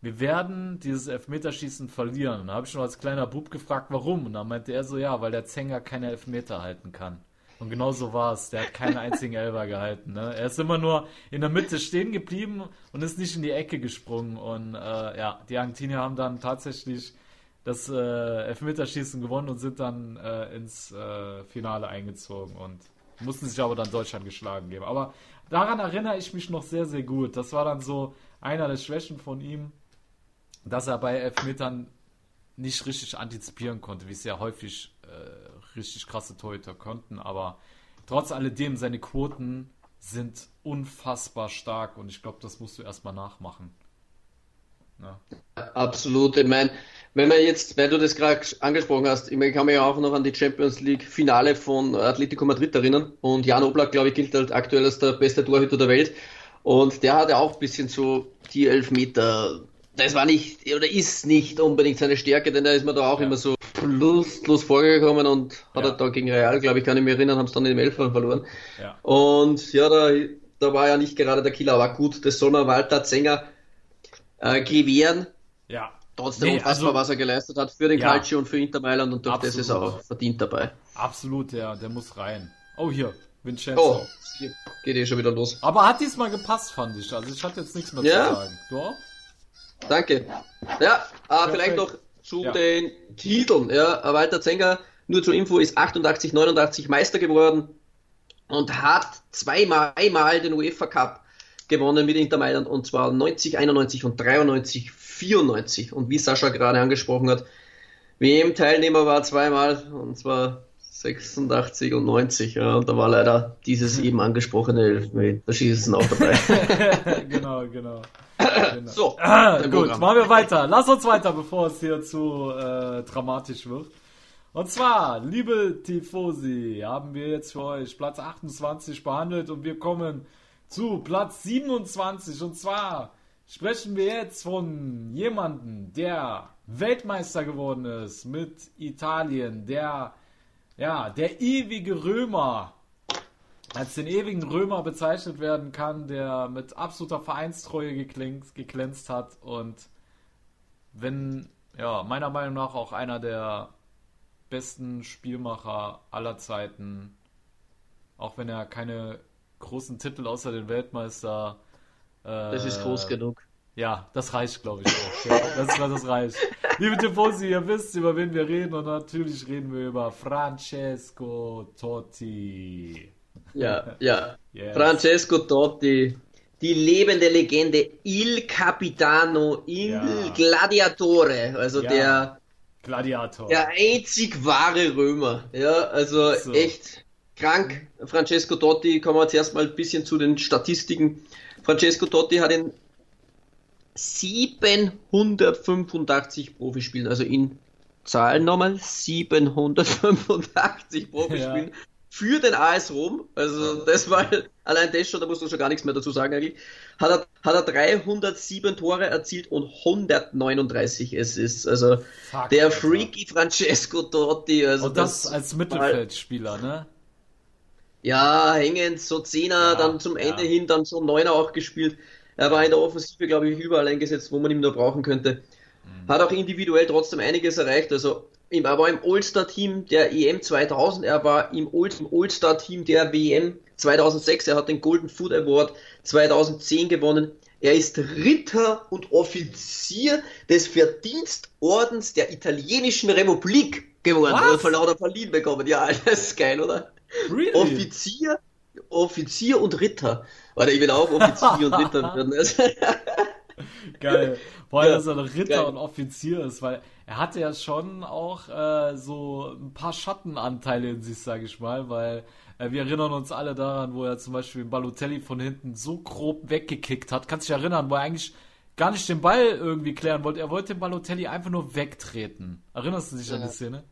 wir werden dieses Elfmeterschießen verlieren. Und da habe ich schon als kleiner Bub gefragt, warum. Und dann meinte er so, ja, weil der Zenger keine Elfmeter halten kann. Und genau so war es. Der hat keinen einzigen Elfer gehalten. Ne? Er ist immer nur in der Mitte stehen geblieben und ist nicht in die Ecke gesprungen. Und äh, ja, die Argentinier haben dann tatsächlich das äh, Elfmeterschießen gewonnen und sind dann äh, ins äh, Finale eingezogen und mussten sich aber dann Deutschland geschlagen geben. Aber daran erinnere ich mich noch sehr, sehr gut. Das war dann so einer der Schwächen von ihm dass er bei Elfmetern nicht richtig antizipieren konnte, wie es ja häufig äh, richtig krasse Torhüter konnten, aber trotz alledem, seine Quoten sind unfassbar stark und ich glaube, das musst du erstmal nachmachen. Ja. Absolut, ich meine, wenn man jetzt, weil du das gerade angesprochen hast, ich, mein, ich kann mich ja auch noch an die Champions League Finale von Atletico Madrid erinnern und Jan Oblak, glaube ich, gilt halt aktuell als der beste Torhüter der Welt und der hatte auch ein bisschen so die Elfmeter das war nicht oder ist nicht unbedingt seine Stärke, denn da ist man da auch ja. immer so lustlos vorgekommen und hat ja. er da gegen Real, glaube ich, kann ich mich erinnern, haben es dann in dem Elfern verloren. Ja. Und ja, da, da war ja nicht gerade der Killer, aber gut, das soll man Walter Zenger äh, gewähren. Ja. Trotzdem nee, unfassbar, also, was er geleistet hat für den ja. Calcio und für Inter Mailand und durch Absolut. das ist er auch verdient dabei. Absolut, der, der muss rein. Oh, hier, Vincenzo. Oh, geht eh schon wieder los. Aber hat diesmal gepasst, fand ich. Also ich hatte jetzt nichts mehr ja. zu sagen. Du auch? Danke. Ja, äh, vielleicht noch zu ja. den Titeln. Ja, Walter Zenger, nur zur Info, ist 88, 89 Meister geworden und hat zweimal, einmal den UEFA Cup gewonnen mit Inter Mailand und zwar 90, 91 und 93, 94. Und wie Sascha gerade angesprochen hat, WM-Teilnehmer war zweimal und zwar 86 und 90, ja, und da war leider dieses eben angesprochene Elfmeterschießen auch dabei. genau, genau. Genau. So, ah, gut, Programm. machen wir weiter. Lass uns weiter, bevor es hier zu äh, dramatisch wird. Und zwar, liebe Tifosi, haben wir jetzt für euch Platz 28 behandelt und wir kommen zu Platz 27. Und zwar sprechen wir jetzt von jemandem, der Weltmeister geworden ist mit Italien, der ja, der ewige Römer als den ewigen Römer bezeichnet werden kann, der mit absoluter Vereinstreue geklänzt, geglänzt hat und wenn, ja, meiner Meinung nach auch einer der besten Spielmacher aller Zeiten, auch wenn er keine großen Titel außer den Weltmeister. Äh, das ist groß genug. Ja, das reicht, glaube ich auch. Ja, das, das reicht. Liebe Tifosi, ihr wisst, über wen wir reden und natürlich reden wir über Francesco Totti. Ja, ja. Yes. Francesco Totti, die lebende Legende, Il Capitano, Il ja. Gladiatore, also ja. der Gladiator. Der einzig wahre Römer. Ja, also so. echt krank. Francesco Totti, kommen wir jetzt erstmal ein bisschen zu den Statistiken. Francesco Totti hat in 785 Profispielen, also in Zahlen nochmal 785 Profispielen ja für den AS Rom, also das war allein das schon, da musst du schon gar nichts mehr dazu sagen eigentlich, hat er, hat er 307 Tore erzielt und 139 Assists. Also Fuck, der Freaky Francesco Totti. Also und das, das als Mittelfeldspieler, ne? Ja, hängend, so Zehner, ja, dann zum Ende ja. hin, dann so Neuner auch gespielt. Er war in der Offensive, glaube ich, überall eingesetzt, wo man ihn nur brauchen könnte. Mhm. Hat auch individuell trotzdem einiges erreicht. Also er war im All-Star-Team der EM 2000, er war im All-Star-Team der WM 2006, er hat den Golden Food Award 2010 gewonnen. Er ist Ritter und Offizier des Verdienstordens der italienischen Republik geworden. Was? Von lauter verliehen bekommen. Ja, das ist geil, oder? Really? Offizier, Offizier und Ritter. Warte, ich will auch Offizier und Ritter werden. geil. Allem, ja, dass er noch Ritter geil. und Offizier ist, weil er hatte ja schon auch äh, so ein paar Schattenanteile in sich, sage ich mal, weil äh, wir erinnern uns alle daran, wo er zum Beispiel Balotelli von hinten so grob weggekickt hat. Kannst dich erinnern, wo er eigentlich gar nicht den Ball irgendwie klären wollte. Er wollte den Balotelli einfach nur wegtreten. Erinnerst du dich an die Szene?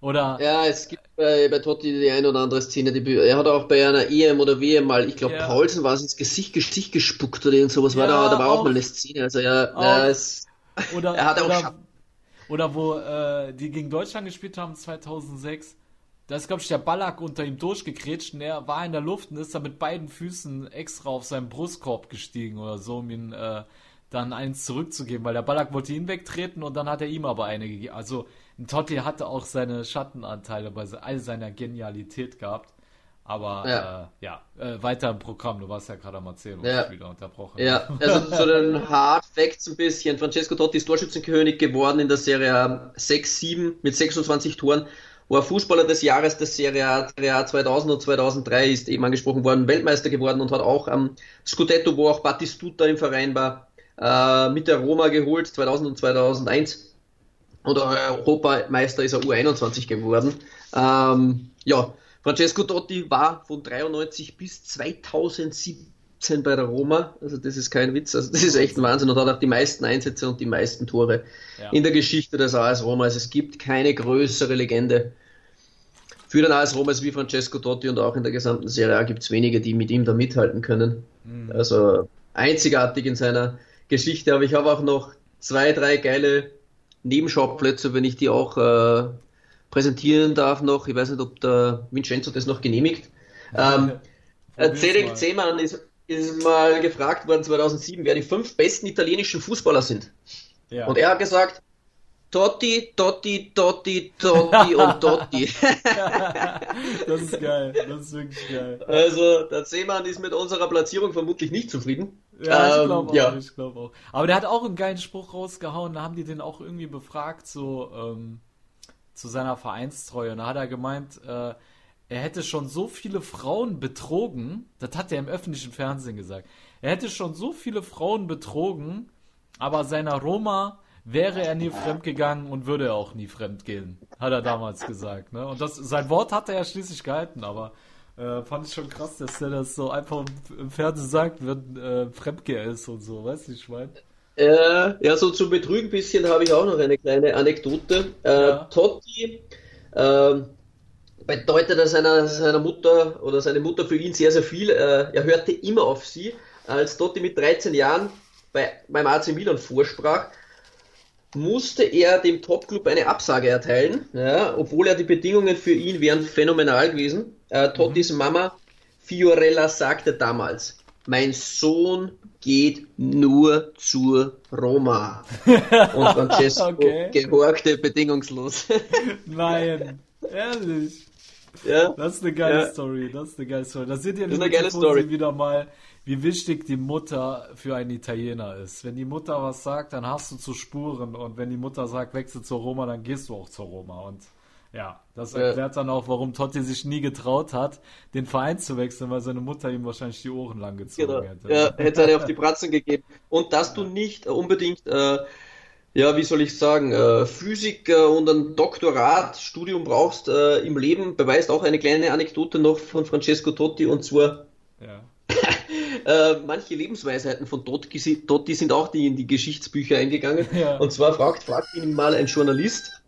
Oder Ja, es gibt bei, bei Totti die ein oder andere Szene, die, er hat auch bei einer EM oder WM mal, ich glaube Ja. Paulsen war es ins Gesicht, Gesicht gespuckt oder irgend sowas, war Ja, da, da war auch, auch. mal eine Szene, also ja, Auch. ja es, Oder, Er hat auch oder, Schatten. Oder wo äh, die gegen Deutschland gespielt haben 2006. Da ist, glaube ich, der Ballack unter ihm durchgekrätscht und er war in der Luft und ist da mit beiden Füßen extra auf seinen Brustkorb gestiegen oder so, um ihn äh, dann eins zurückzugeben, weil der Ballack wollte ihn wegtreten und dann hat er ihm aber eine gegeben. Also ein Totti hatte auch seine Schattenanteile bei all seiner Genialität gehabt. Aber Ja. äh, ja, äh, weiter im Programm, du warst ja gerade am Erzählen und Ja. ich wieder unterbrochen. ja, also zu den Hard Facts ein bisschen. Francesco Totti ist Torschützenkönig geworden in der Serie A 6-7 mit 26 Toren. War Fußballer des Jahres der Serie A, Serie A 2000 und 2003 ist eben angesprochen worden, Weltmeister geworden und hat auch am Scudetto, wo auch Battistuta im Verein war, äh, mit der Roma geholt, 2000 und 2001. Und Europameister ist er U21 geworden. Ähm, ja, Francesco Totti war von 93 bis 2017 bei der Roma. Also das ist kein Witz. Also das ist echt ein Wahnsinn und hat auch die meisten Einsätze und die meisten Tore Ja. in der Geschichte des AS Roma. Also es gibt keine größere Legende für den AS Roma als wie Francesco Totti und auch in der gesamten Serie A gibt es wenige, die mit ihm da mithalten können. Also einzigartig in seiner Geschichte. Aber ich habe auch noch zwei, drei geile Nebenschauplätze, wenn ich die auch äh, präsentieren darf noch. Ich weiß nicht, ob der Vincenzo das noch genehmigt. Ähm, äh. Zehmann ist, ist mal gefragt worden 2007, wer die fünf besten italienischen Fußballer sind. Ja. Und er hat gesagt, Totti, Totti, Totti, Totti und Totti. Das ist geil, das ist wirklich geil. Also, der Seemann ist mit unserer Platzierung vermutlich nicht zufrieden. Ja, ich Ähm, glaube auch, ja. ich glaube auch. Aber der hat auch einen geilen Spruch rausgehauen, da haben die den auch irgendwie befragt, so ähm, zu seiner Vereinstreue. Und da hat er gemeint, äh, er hätte schon so viele Frauen betrogen, das hat er im öffentlichen Fernsehen gesagt. Er hätte schon so viele Frauen betrogen, aber seiner Roma wäre er nie fremdgegangen und würde er auch nie fremdgehen, hat er damals gesagt. Ne? Und das, sein Wort hat er schließlich gehalten, aber äh, fand ich schon krass, dass er das so einfach im, Fernsehen sagt, wenn äh, Fremdgeher ist und so, weißt du, ich mein? Äh, ja, so zum Betrügen bisschen habe ich auch noch eine kleine Anekdote. Äh, Ja. Totti ähm, bedeutete seiner, seiner Mutter oder seine Mutter für ihn sehr, sehr viel. Äh, er hörte immer auf sie. Als Totti mit 13 Jahren bei, beim AC Milan vorsprach, musste er dem Topclub eine Absage erteilen, ja, obwohl er die Bedingungen für ihn wären phänomenal gewesen. Äh, Tottis Mama Fiorella sagte damals, mein Sohn geht nur zur Roma. Und Francesco Okay. gehorchte bedingungslos. Nein, ehrlich. ja. Das ist eine geile Ja. Story, das ist eine geile Story. Da seht ihr Das ist eine geile Story. wieder mal, wie wichtig die Mutter für einen Italiener ist. Wenn die Mutter was sagt, dann hast du zu spuren und wenn die Mutter sagt, wechsel zur Roma, dann gehst du auch zur Roma und ja, das Ja. erklärt dann auch, warum Totti sich nie getraut hat, den Verein zu wechseln, weil seine Mutter ihm wahrscheinlich die Ohren lang gezogen Genau. hätte. Ja, hätte eine auf die Pratzen gegeben. Und dass du nicht unbedingt, äh, ja, wie soll ich sagen, äh, Physik äh, und ein Doktoratstudium brauchst äh, im Leben, beweist auch eine kleine Anekdote noch von Francesco Totti und zwar Ja. äh, manche Lebensweisheiten von Totti, Totti sind auch die in die Geschichtsbücher eingegangen. Ja. Und zwar fragt, fragt ihn mal ein Journalist,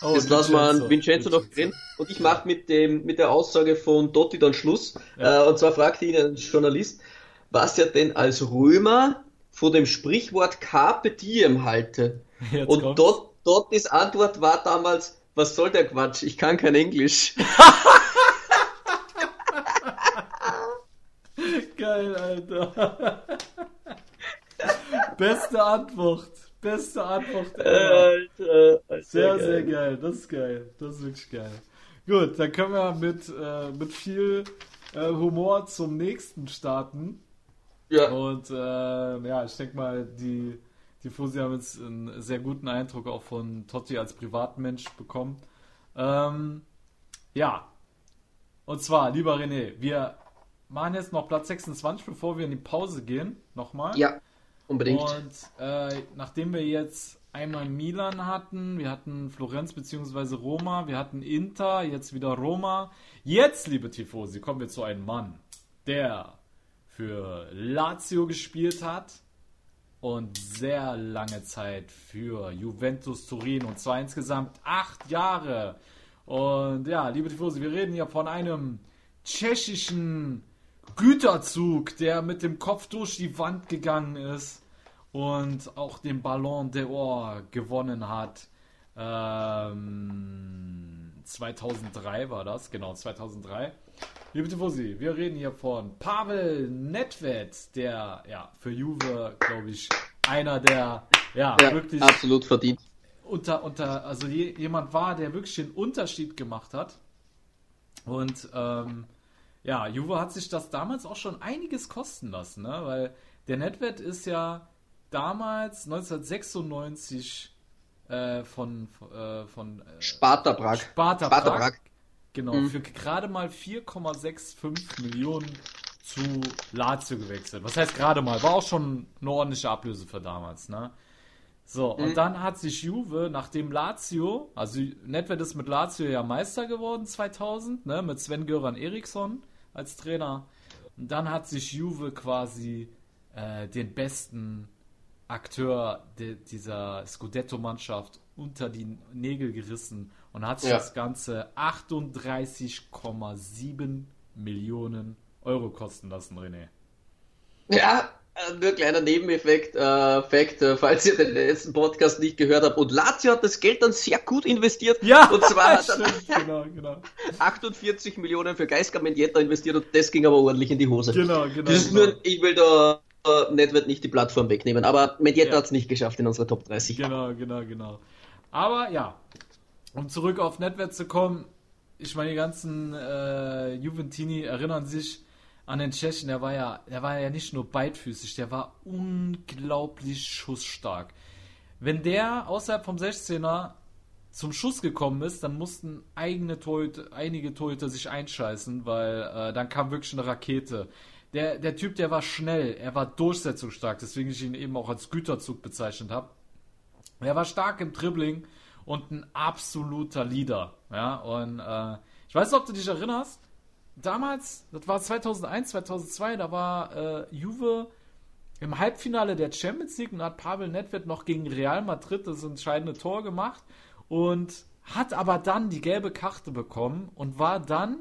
Oh, Jetzt lassen wir Vincenzo. einen Vincenzo noch drin. Und ich mache mit dem, mit der Aussage von Dotti dann Schluss. Äh, und zwar fragte ihn ein Journalist, was er denn als Römer von dem Sprichwort Carpe Diem halte. Jetzt und kommt's. dort, Dottis Antwort war damals, was soll der Quatsch? Ich kann kein Englisch. Geil, Alter. Beste Antwort. Beste Antwort. ever. Alter, Alter, Sehr, sehr geil. Das ist geil. Das ist wirklich geil. Gut, dann können wir mit, äh, mit viel äh, Humor zum nächsten starten. Ja, Und äh, ja, ich denke mal, die, die Fusi haben jetzt einen sehr guten Eindruck auch von Totti als Privatmensch bekommen. Ähm, ja. Und zwar, lieber René, wir machen jetzt noch Platz 26, bevor wir in die Pause gehen. Nochmal. ja, unbedingt. Und äh, nachdem wir jetzt einmal Milan hatten, wir hatten Florenz bzw. Roma, wir hatten Inter, jetzt wieder Roma. Jetzt, liebe Tifosi, kommen wir zu einem Mann, der für Lazio gespielt hat, und sehr lange Zeit für Juventus Turin und zwar insgesamt acht Jahre. Und ja, liebe Tifosi, wir reden hier von einem tschechischen Güterzug, der mit dem Kopf durch die Wand gegangen ist und auch den Ballon d'Or gewonnen hat. Ähm, 2003 war das, genau, 2003. Liebe Tifosi, wir reden hier von Pavel Nedved, der ja für Juve, glaube ich, einer der ja, Ja, wirklich absolut verdient. unter, unter, also je, jemand war, der wirklich den Unterschied gemacht hat. Und ähm, ja, Juve hat sich das damals auch schon einiges kosten lassen, ne? weil der Netwert ist ja damals 1996 äh, von, äh, von äh, Sparta Prag. Sparta, Sparta Prag, genau, Mhm. für gerade mal 4,65 Millionen zu Lazio gewechselt. Was heißt gerade mal? War auch schon eine ordentliche Ablöse für damals, ne? So, und dann hat sich Juve, nachdem Lazio, also Nedved ist mit Lazio ja Meister geworden 2000, ne, mit Sven-Göran Eriksson als Trainer. Und dann hat sich Juve quasi äh, den besten Akteur de, dieser Scudetto-Mannschaft unter die Nägel gerissen und hat sich Ja. das Ganze 38,7 Millionen Euro kosten lassen, René. Ja, nur kleiner Nebeneffekt, äh, Fact, äh, falls ihr den letzten Podcast nicht gehört habt. Und Lazio hat das Geld dann sehr gut investiert. Ja, und zwar hat stimmt, genau, genau. 48 Millionen für Geiska Mendieta investiert und das ging aber ordentlich in die Hose. Genau, genau. Das ist genau. nur, ich will da äh, Nedved nicht die Plattform wegnehmen, aber Mendieta Ja. hat es nicht geschafft in unserer Top 30. Genau, genau, genau. Aber ja, um zurück auf Netwert zu kommen, ich meine, die ganzen äh, Juventini erinnern sich an den Tschechen, der war ja, der war ja nicht nur beidfüßig, der war unglaublich schussstark. Wenn der außerhalb vom 16er zum Schuss gekommen ist, dann mussten eigene Torhüter, einige Torhüter sich einscheißen, weil äh, dann kam wirklich eine Rakete. Der, der Typ, der war schnell, er war durchsetzungsstark, deswegen ich ihn eben auch als Güterzug bezeichnet habe. Er war stark im Dribbling und ein absoluter Leader. Ja, und äh, ich weiß nicht, ob du dich erinnerst. Damals, das war 2001, 2002, da war äh, Juve im Halbfinale der Champions League und hat Pavel Nedved noch gegen Real Madrid das entscheidende Tor gemacht und hat aber dann die gelbe Karte bekommen und war dann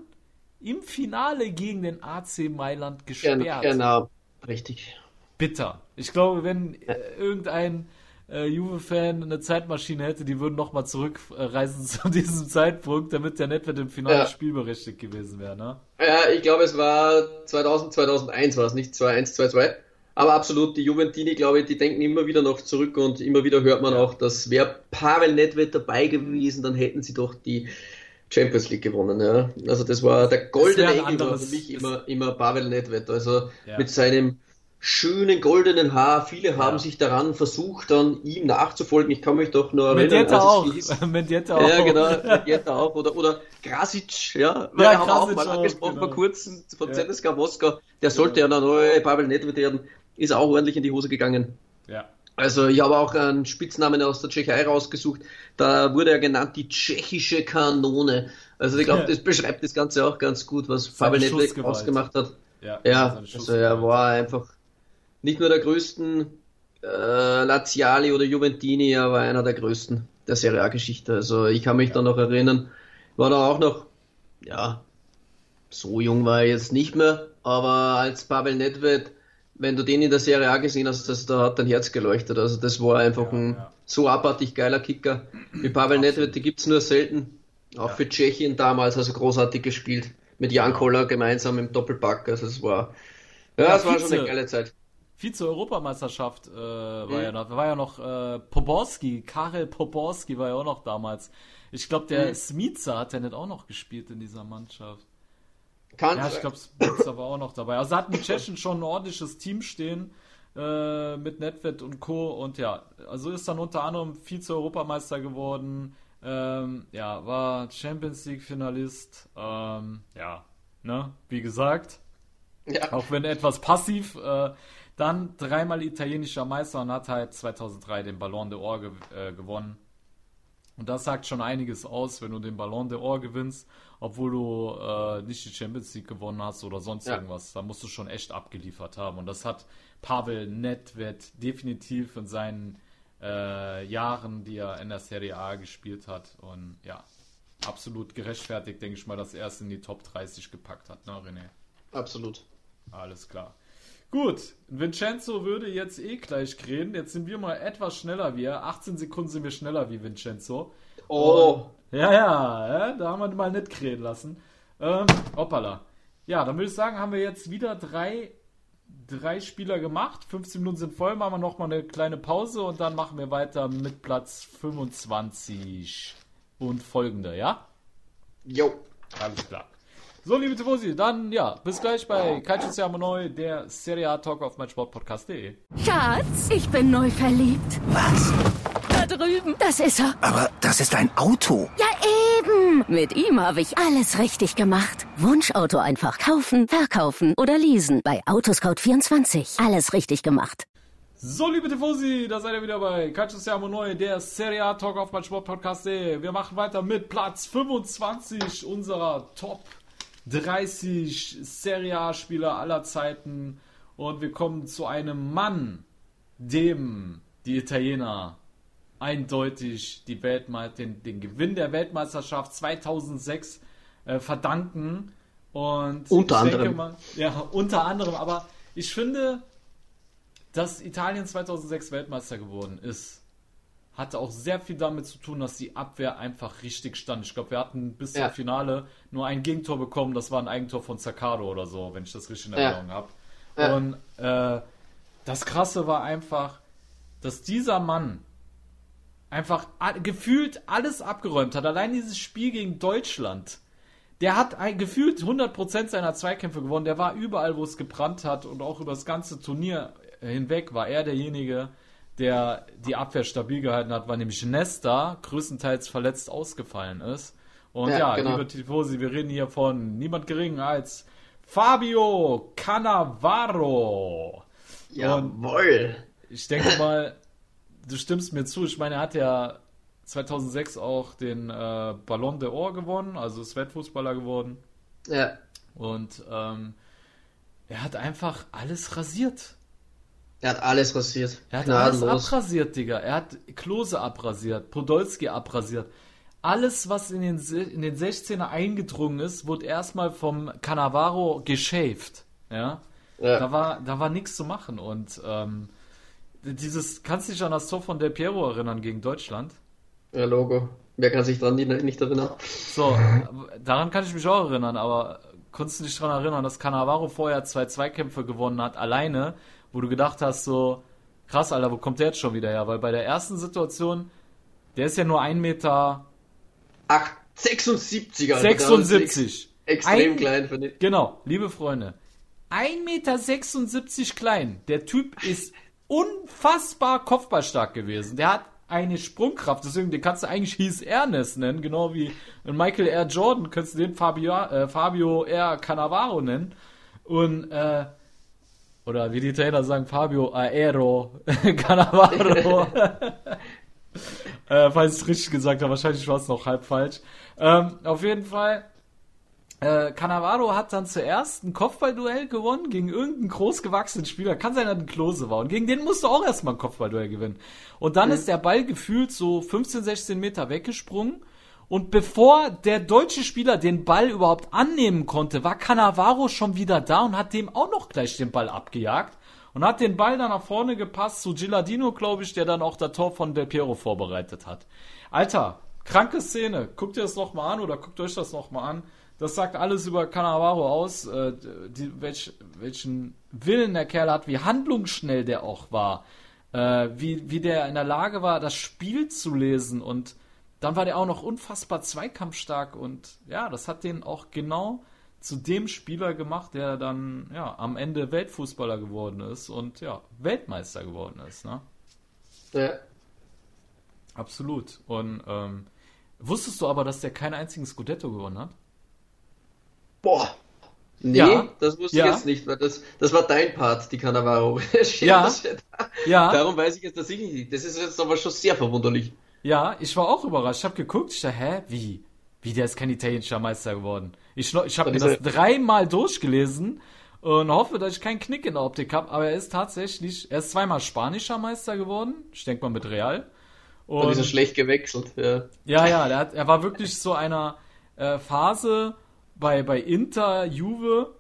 im Finale gegen den AC Mailand gesperrt Genau, genau, richtig. bitter. Ich glaube, wenn äh, irgendein äh, Juve-Fan eine Zeitmaschine hätte, die würden nochmal zurückreisen zu diesem Zeitpunkt, damit der Nedved im Finale Ja. spielberechtigt gewesen wäre, ne? Ja, ich glaube, es war 2000, 2001 war es, nicht 2-1, 2-2. Aber absolut, die Juventini, glaube ich, die denken immer wieder noch zurück und immer wieder hört man auch, dass wäre Pavel Nedved dabei gewesen, dann hätten sie doch die Champions League gewonnen. Ja. Also das war der goldene Engel war für mich immer, immer Pavel Nedved. Also Ja. mit seinem schönen goldenen Haar. Viele Ja. haben sich daran versucht, dann ihm nachzufolgen. Ich kann mich doch nur erinnern, Mendieta auch. hieß, Mendieta auch. ja, genau, Mendieta auch. Oder, oder Krasic, ja. Weil Ja, wir haben auch Krasic mal auch, angesprochen genau. vor kurzem von Ja. ZSK Moskau. Der sollte ja der neue Pavel Nedved werden. Ist auch ordentlich in die Hose gegangen. Ja. Also ich habe auch einen Spitznamen aus der Tschechei rausgesucht. Da wurde er genannt die tschechische Kanone. Also ich glaube, das beschreibt das Ganze auch ganz gut, was Nedved Schussgewalt. ausgemacht hat. Ja, Ja, also er war einfach nicht nur der größten äh, Laziali oder Juventini, er war einer der größten der Serie A-Geschichte. Also ich kann mich da noch erinnern, war da auch noch, ja, so jung war er jetzt nicht mehr, aber als Pavel Nedved, wenn du den in der Serie A gesehen hast, das, da hat dein Herz geleuchtet. Also das war einfach Ja, ein ja. so abartig geiler Kicker. Wie Pavel Nedved, die gibt's nur selten. Auch Ja. für Tschechien damals, also großartig gespielt. Mit Jan. Koller gemeinsam im Doppelpack. Also es war, ja, es war schon eine geile Zeit. Vize-Europameisterschaft äh, war, Mhm. ja noch, war ja noch äh, Poborski, Karel Poborski war ja auch noch damals. Ich glaube, der Mhm. Smica hat ja nicht auch noch gespielt in dieser Mannschaft. Kann, Ja, ich glaube, Smica war auch noch dabei. Also hatten die Tschechen schon ein ordentliches Team stehen äh, mit Nedved und Co. Und ja, also ist dann unter anderem Vize-Europameister geworden. Ähm, ja, war Champions League-Finalist. Ähm, ja, ne, wie gesagt, ja. auch wenn etwas passiv. Äh, dann dreimal italienischer Meister und hat halt 2003 den Ballon d'Or ge äh, gewonnen. Und das sagt schon einiges aus, wenn du den Ballon d'Or gewinnst, obwohl du äh, nicht die Champions League gewonnen hast oder sonst Ja. irgendwas. Da musst du schon echt abgeliefert haben. Und das hat Pavel Nedved definitiv in seinen äh, Jahren, die er in der Serie A gespielt hat. Und ja, absolut gerechtfertigt, denke ich mal, dass er es in die Top 30 gepackt hat, ne, René? Absolut. Alles klar. Gut, Vincenzo würde jetzt eh gleich krähen. Jetzt sind wir mal etwas schneller wie er. 18 Sekunden sind wir schneller wie Vincenzo. Oh, Ja, ja, ja, da haben wir ihn mal nicht krähen lassen. Ähm, hoppala. Ja, dann würde ich sagen, haben wir jetzt wieder drei, drei Spieler gemacht. 15 Minuten sind voll, machen wir nochmal eine kleine Pause und dann machen wir weiter mit Platz 25 und folgende, ja? jo. Alles klar. So, liebe Tifosi, dann ja, bis gleich bei Calcio Siamo Neu, der Serie A Talk auf meinsportpodcast.de. Schatz, ich bin neu verliebt. Was? Da drüben. Das ist er. Aber das ist ein Auto. Ja, eben. Mit ihm habe ich alles richtig gemacht. Wunschauto einfach kaufen, verkaufen oder leasen. Bei Autoscout24. Alles richtig gemacht. So, liebe Tifosi, da seid ihr wieder bei Calcio Siamo Neu, der Serie A Talk auf meinsportpodcast.de. Wir machen weiter mit Platz 25 unserer Top 30 Serie A Spieler aller Zeiten und wir kommen zu einem Mann, dem die Italiener eindeutig die Weltme den, den Gewinn der Weltmeisterschaft 2006 äh, verdanken. Und Unter anderem. Mal, ja, unter anderem. Aber ich finde, dass Italien 2006 Weltmeister geworden ist, hatte auch sehr viel damit zu tun, dass die Abwehr einfach richtig stand. Ich glaube, wir hatten bis Ja. zum Finale nur ein Gegentor bekommen. Das war ein Eigentor von Zaccardo oder so, wenn ich das richtig in Ja. Erinnerung habe. Ja. Und äh, das Krasse war einfach, dass dieser Mann einfach gefühlt alles abgeräumt hat. Allein dieses Spiel gegen Deutschland. Der hat ein, gefühlt 100% seiner Zweikämpfe gewonnen. Der war überall, wo es gebrannt hat und auch über das ganze Turnier hinweg war er derjenige, der die Abwehr stabil gehalten hat, weil nämlich Nesta größtenteils verletzt ausgefallen ist. Und ja, Ja, genau. liebe Tifosi, wir reden hier von niemand geringer als Fabio Cannavaro. Jawohl. Ich denke mal, du stimmst mir zu. Ich meine, er hat ja 2006 auch den äh, Ballon d'Or gewonnen, also ist Weltfußballer geworden. Ja. Und ähm, er hat einfach alles rasiert. Er hat alles rasiert. Er hat alles Gnadenlos. abrasiert, Digga. Er hat Klose abrasiert, Podolski abrasiert. Alles, was in den, in den 16er eingedrungen ist, wurde erstmal vom Cannavaro geschäft. Ja. Ja. Da war, da war nichts zu machen. Und ähm, dieses, kannst du dich an das Tor von Del Piero erinnern gegen Deutschland? Ja, Logo. Wer kann sich nicht, nicht erinnern? So, daran kann ich mich auch erinnern, aber konntest du dich daran erinnern, dass Cannavaro vorher zwei Zweikämpfe gewonnen hat, alleine, wo du gedacht hast, so, krass, Alter, wo kommt der jetzt schon wieder her? Weil bei der ersten Situation, der ist ja nur 1 Meter Ach, 76, Alter. 76. Extrem Ein- klein, finde ich. Genau, liebe Freunde. 1,76 Meter klein. Der Typ ist unfassbar kopfballstark gewesen. Der hat eine Sprungkraft, deswegen den kannst du eigentlich Hieß Ernest nennen, genau wie Michael R. Jordan, kannst du den Fabio, äh, Fabio R. Cannavaro nennen. Und, äh, oder wie die Trainer sagen, Fabio Aero Cannavaro. äh, falls ich es richtig gesagt habe, wahrscheinlich war es noch halb falsch. Ähm, auf jeden Fall, äh, Cannavaro hat dann zuerst ein Kopfballduell gewonnen gegen irgendeinen großgewachsenen Spieler. Kann sein, dass ein Klose war. Und gegen den musste auch erstmal ein Kopfballduell gewinnen. Und dann ist der Ball gefühlt so 15, 16 Meter weggesprungen. Und bevor der deutsche Spieler den Ball überhaupt annehmen konnte, war Cannavaro schon wieder da und hat dem auch noch gleich den Ball abgejagt. Und hat den Ball dann nach vorne gepasst zu Gilardino, glaube ich, der dann auch das Tor von Del Piero vorbereitet hat. Alter, kranke Szene. Guckt ihr das nochmal an oder guckt euch das nochmal an. Das sagt alles über Cannavaro aus, äh, die, welch, welchen Willen der Kerl hat, wie handlungsschnell der auch war, äh, wie, wie der in der Lage war, das Spiel zu lesen und dann war der auch noch unfassbar zweikampfstark und ja, das hat den auch genau zu dem Spieler gemacht, der dann ja am Ende Weltfußballer geworden ist und ja, Weltmeister geworden ist, ne? Ja. Absolut. Und ähm, wusstest du aber, dass der keinen einzigen Scudetto gewonnen hat? Boah. Nee, Ja. das wusste Ja. ich jetzt nicht, weil das, das war dein Part, die Cannavaro. Ja. Ja. Darum weiß ich jetzt tatsächlich nicht. Das ist jetzt aber schon sehr verwunderlich. Ja, ich war auch überrascht. Ich habe geguckt, ich dachte, hä, wie? Wie, der ist kein italienischer Meister geworden? Ich, ich habe mir das dreimal durchgelesen und hoffe, dass ich keinen Knick in der Optik habe, aber er ist tatsächlich, er ist zweimal spanischer Meister geworden, ich denke mal mit Real. Und, und ist er schlecht gewechselt, ja. Ja, ja, hat, er war wirklich so einer äh, Phase bei, bei Inter, Juve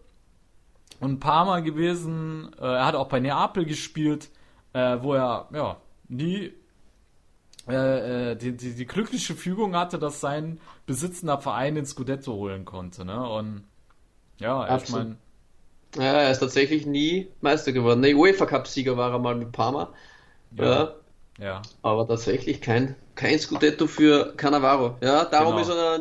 und Parma gewesen. Äh, er hat auch bei Neapel gespielt, äh, wo er ja nie äh, die, die, die, glückliche Fügung hatte, dass sein besitzender Verein den Scudetto holen konnte. Ne? Und ja, ich meine. Ja, er ist tatsächlich nie Meister geworden. Der UEFA Cup-Sieger war er mal mit Parma. Ja. ja. ja. Aber tatsächlich kein, kein Scudetto für Cannavaro. Ja, darum genau. ist er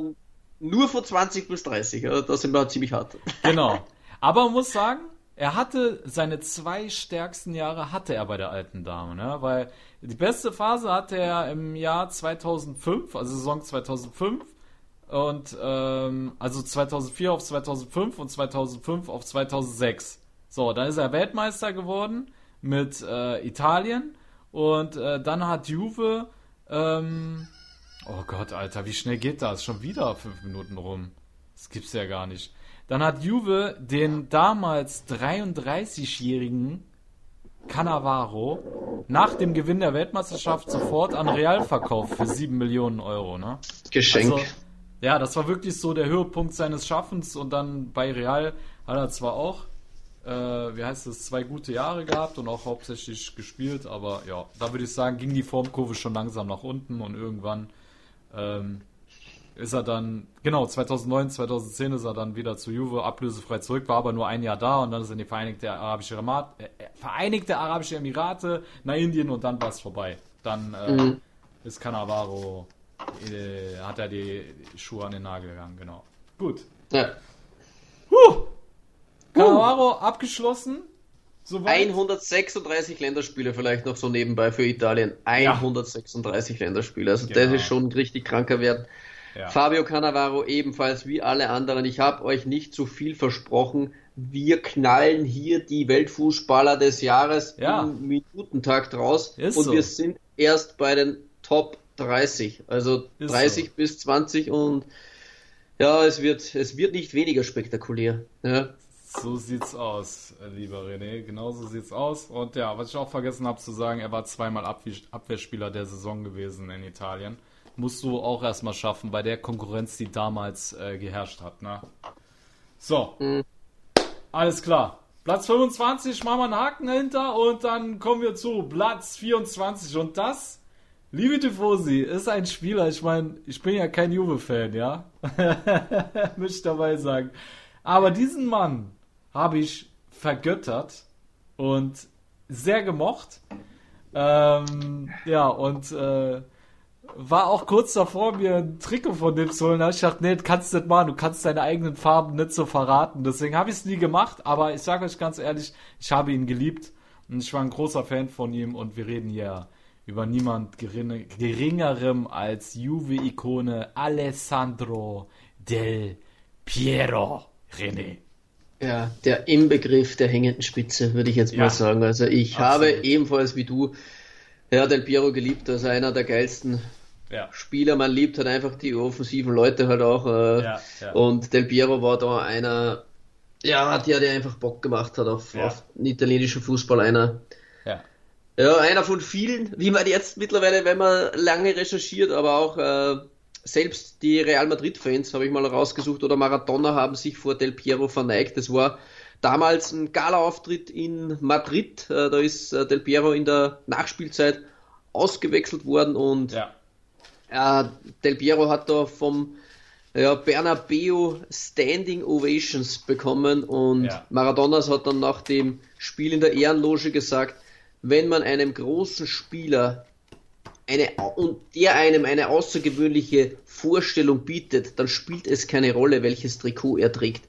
nur von 20 bis 30. Ja, da sind wir ziemlich hart. Genau. Aber man muss sagen, er hatte seine zwei stärksten Jahre hatte er bei der alten Dame, ne? Weil die beste Phase hatte er im Jahr 2005, also Saison 2005 und ähm, also 2004 auf 2005 und 2005 auf 2006. So, dann ist er Weltmeister geworden mit äh, Italien und äh, dann hat Juve ähm, oh Gott, Alter, wie schnell geht das? Schon wieder fünf Minuten rum. Das gibt's ja gar nicht. Dann hat Juve den damals 33-jährigen Cannavaro nach dem Gewinn der Weltmeisterschaft sofort an Real verkauft für 7 Millionen Euro. Ne? Geschenk. Also, ja, das war wirklich so der Höhepunkt seines Schaffens und dann bei Real hat er zwar auch, äh, wie heißt es, zwei gute Jahre gehabt und auch hauptsächlich gespielt, aber ja, da würde ich sagen, ging die Formkurve schon langsam nach unten und irgendwann ähm, ist er dann, genau, 2009, 2010 ist er dann wieder zu Juve ablösefrei zurück, war aber nur ein Jahr da und dann ist er in die Vereinigte Arabische, Emirate, äh, Vereinigte Arabische Emirate nach Indien und dann war es vorbei. Dann äh, mhm. ist Cannavaro, äh, hat er die Schuhe an den Nagel gegangen, genau. Gut. Ja. Huh. Cannavaro uh. abgeschlossen. Soweit. 136 Länderspiele vielleicht noch so nebenbei für Italien. 136 ja. Länderspiele. Also genau. das ist schon ein richtig kranker Wert. Ja. Fabio Cannavaro ebenfalls wie alle anderen. Ich habe euch nicht zu viel versprochen. Wir knallen hier die Weltfußballer des Jahres ja. im Minutentakt raus. Ist und so. wir sind erst bei den Top 30. Also Ist 30 so. bis 20 und ja, es wird, es wird nicht weniger spektakulär. Ja. So sieht's aus, lieber René. Genau so sieht's aus. Und ja, was ich auch vergessen habe zu sagen, er war zweimal Abwehrspieler der Saison gewesen in Italien musst du auch erstmal schaffen bei der Konkurrenz, die damals äh, geherrscht hat. Ne? So, mhm. alles klar. Platz 25, machen wir einen Haken dahinter und dann kommen wir zu Platz 24. Und das, liebe Tifosi, ist ein Spieler, ich meine, ich bin ja kein Juve-Fan, ja? Möchte ich dabei sagen. Aber diesen Mann habe ich vergöttert und sehr gemocht. Ähm, ja, und äh, war auch kurz davor, mir ein Trikot von dem zu holen. Da ich dachte, nee, du kannst nicht machen, du kannst deine eigenen Farben nicht so verraten. Deswegen habe ich es nie gemacht, aber ich sage euch ganz ehrlich, ich habe ihn geliebt und ich war ein großer Fan von ihm und wir reden hier über niemand geringerem als Juve-Ikone Alessandro Del Piero René. Ja, der Inbegriff der hängenden Spitze, würde ich jetzt ja, mal sagen. Also ich absolut. habe ebenfalls wie du ja, Del Piero geliebt, also einer der geilsten ja. Spieler. Man liebt halt einfach die offensiven Leute halt auch. Äh, ja, ja. Und Del Piero war da einer, ja, der, der einfach Bock gemacht hat auf, auf den italienischen Fußball. Einer, ja. ja, einer von vielen, wie man jetzt mittlerweile, wenn man lange recherchiert, aber auch äh, selbst die Real Madrid-Fans, habe ich mal rausgesucht, oder Maradona haben sich vor Del Piero verneigt. Das war damals ein Gala-Auftritt in Madrid. Äh, da ist äh, Del Piero in der Nachspielzeit ausgewechselt worden und ja. Äh, Del Piero hat da vom ja, Bernabeu Standing Ovations bekommen und ja. Maradonas hat dann nach dem Spiel in der Ehrenloge gesagt, wenn man einem großen Spieler eine, und der einem eine außergewöhnliche Vorstellung bietet, dann spielt es keine Rolle, welches Trikot er trägt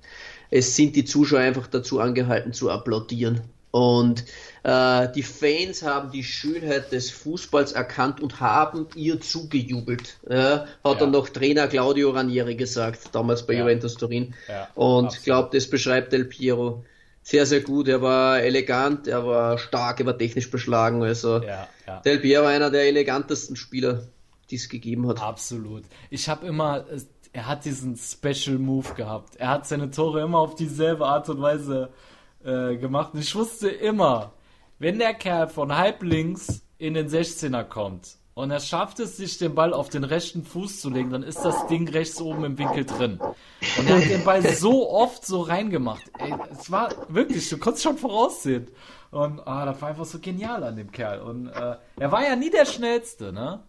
es sind die Zuschauer einfach dazu angehalten zu applaudieren. Und äh, die Fans haben die Schönheit des Fußballs erkannt und haben ihr zugejubelt. Äh, hat ja. dann noch Trainer Claudio Ranieri gesagt, damals bei ja. Juventus Turin. Ja, und ich glaube, das beschreibt Del Piero sehr, sehr gut. Er war elegant, er war stark, er war technisch beschlagen. Also Del Piero einer der elegantesten Spieler die es gegeben hat. Absolut. Ich habe immer, er hat diesen Special Move gehabt. Er hat seine Tore immer auf dieselbe Art und Weise äh, gemacht. Und ich wusste immer, wenn der Kerl von halb links in den 16er kommt und er schafft es, sich den Ball auf den rechten Fuß zu legen, dann ist das Ding rechts oben im Winkel drin. Und er hat den Ball so oft so reingemacht. Ey, es war wirklich, du konntest schon voraussehen. Und ah, das war einfach so genial an dem Kerl. Und äh, er war ja nie der Schnellste, ne?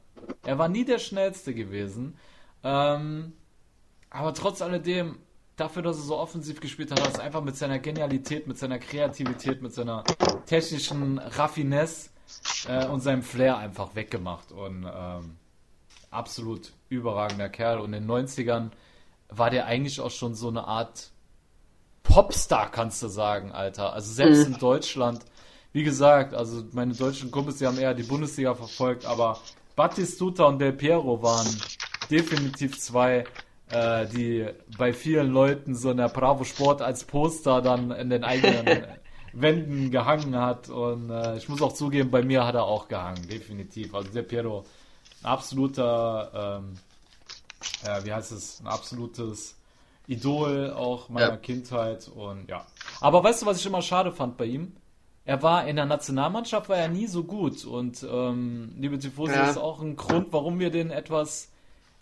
Er war nie der Schnellste gewesen. Ähm, aber trotz alledem, dafür, dass er so offensiv gespielt hat, hat er einfach mit seiner Genialität, mit seiner Kreativität, mit seiner technischen Raffinesse äh, und seinem Flair einfach weggemacht. Und ähm, absolut überragender Kerl. Und in den 90ern war der eigentlich auch schon so eine Art Popstar, kannst du sagen, Alter. Also selbst mhm. in Deutschland, wie gesagt, also meine deutschen Kumpels, die haben eher die Bundesliga verfolgt, aber Battistuta und Del Piero waren definitiv zwei, äh, die bei vielen Leuten so in der Bravo Sport als Poster dann in den eigenen Wänden gehangen hat. Und äh, ich muss auch zugeben, bei mir hat er auch gehangen, definitiv. Also der Piero, ein absoluter, ähm, äh, wie heißt es, ein absolutes Idol auch meiner ja. Kindheit und ja. Aber weißt du, was ich immer schade fand bei ihm? Er war in der Nationalmannschaft war er nie so gut und ähm, liebe Tifosi ja. ist auch ein Grund, warum wir den etwas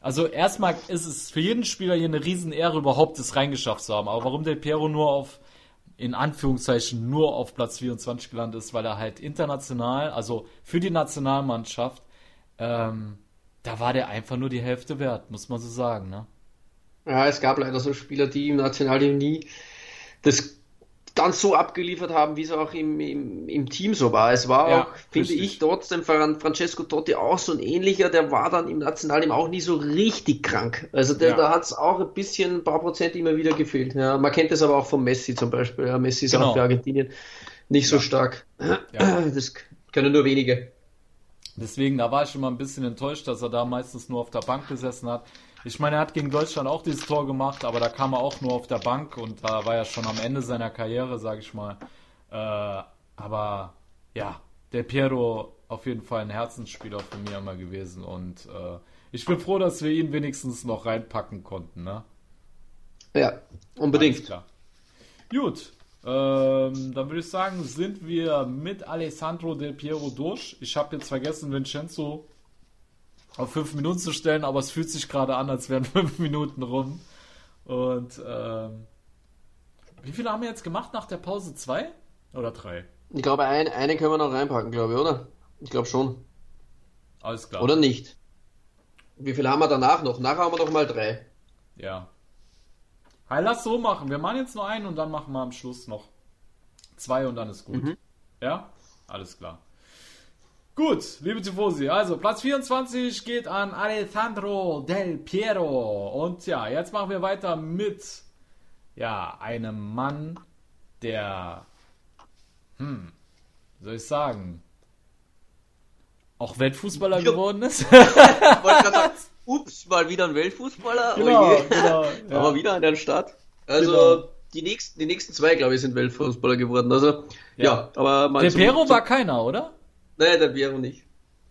also erstmal ist es für jeden Spieler hier eine Riesenehre, überhaupt es reingeschafft zu haben. Aber warum Del Piero nur auf, in Anführungszeichen, nur auf Platz 24 gelandet ist, weil er halt international, also für die Nationalmannschaft, ähm, da war der einfach nur die Hälfte wert, muss man so sagen, ne? Ja, es gab leider so Spieler, die im Nationalteam nie das ganz so abgeliefert haben, wie es auch im, im, im Team so war. Es war ja, auch, finde ich, trotzdem Francesco Totti auch so ein ähnlicher, der war dann im Nationalteam auch nie so richtig krank. Also der, ja. da hat es auch ein bisschen, ein paar Prozent immer wieder gefehlt. Ja, man kennt es aber auch von Messi zum Beispiel. Ja, Messi ist genau. auch für Argentinien nicht so stark. Das können nur wenige. Deswegen, da war ich schon mal ein bisschen enttäuscht, dass er da meistens nur auf der Bank gesessen hat. Ich meine, er hat gegen Deutschland auch dieses Tor gemacht, aber da kam er auch nur auf der Bank und da war er schon am Ende seiner Karriere, sage ich mal. Äh, aber ja, der Piero auf jeden Fall ein Herzensspieler von mir immer gewesen und äh, ich bin froh, dass wir ihn wenigstens noch reinpacken konnten, ne? Ja, unbedingt. klar. Gut, ähm, dann würde ich sagen, sind wir mit Alessandro Del Piero durch. Ich habe jetzt vergessen, Vincenzo auf fünf Minuten zu stellen, aber es fühlt sich gerade an, als wären fünf Minuten rum. Und ähm, wie viele haben wir jetzt gemacht nach der Pause? Zwei oder drei? Ich glaube, ein, eine können wir noch reinpacken, glaube ich, oder? Ich glaube schon. Alles klar. Oder nicht? Wie viele haben wir danach noch? Nachher haben wir noch mal drei. Ja. Hey, lass so machen. Wir machen jetzt nur einen und dann machen wir am Schluss noch zwei und dann ist gut. Mhm. Ja? Alles klar. Gut, liebe Tifosi, also Platz 24 geht an Alessandro Del Piero. Und ja, jetzt machen wir weiter mit ja, einem Mann, der, hm, soll ich sagen, auch Weltfußballer ja. geworden ist. sagen, ups, mal wieder ein Weltfußballer. Genau, oh genau. Ja. Aber wieder an der Stadt. Also genau. die, nächsten, die nächsten zwei, glaube ich, sind Weltfußballer geworden. Also ja, ja aber Der Piero war keiner, oder? Nein, der Piero nicht.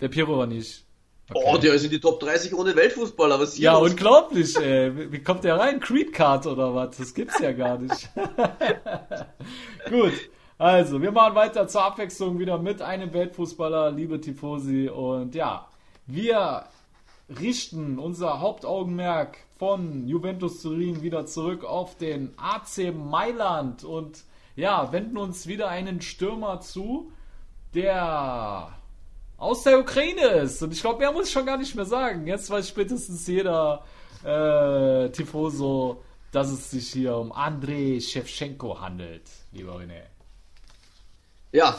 Der Piero war nicht. Okay. Oh, der ist in die Top 30 ohne Weltfußballer. Was ja, los? unglaublich, ey. Wie kommt der rein? Creed Card oder was? Das gibt's ja gar nicht. Gut. Also, wir machen weiter zur Abwechslung wieder mit einem Weltfußballer, liebe Tifosi. Und ja, wir richten unser Hauptaugenmerk von Juventus Turin wieder zurück auf den AC Mailand und ja, wenden uns wieder einen Stürmer zu, der aus der Ukraine ist. Und ich glaube, mehr muss ich schon gar nicht mehr sagen. Jetzt weiß spätestens jeder äh, Tifoso, dass es sich hier um Andrei Shevchenko handelt, lieber René. Ja.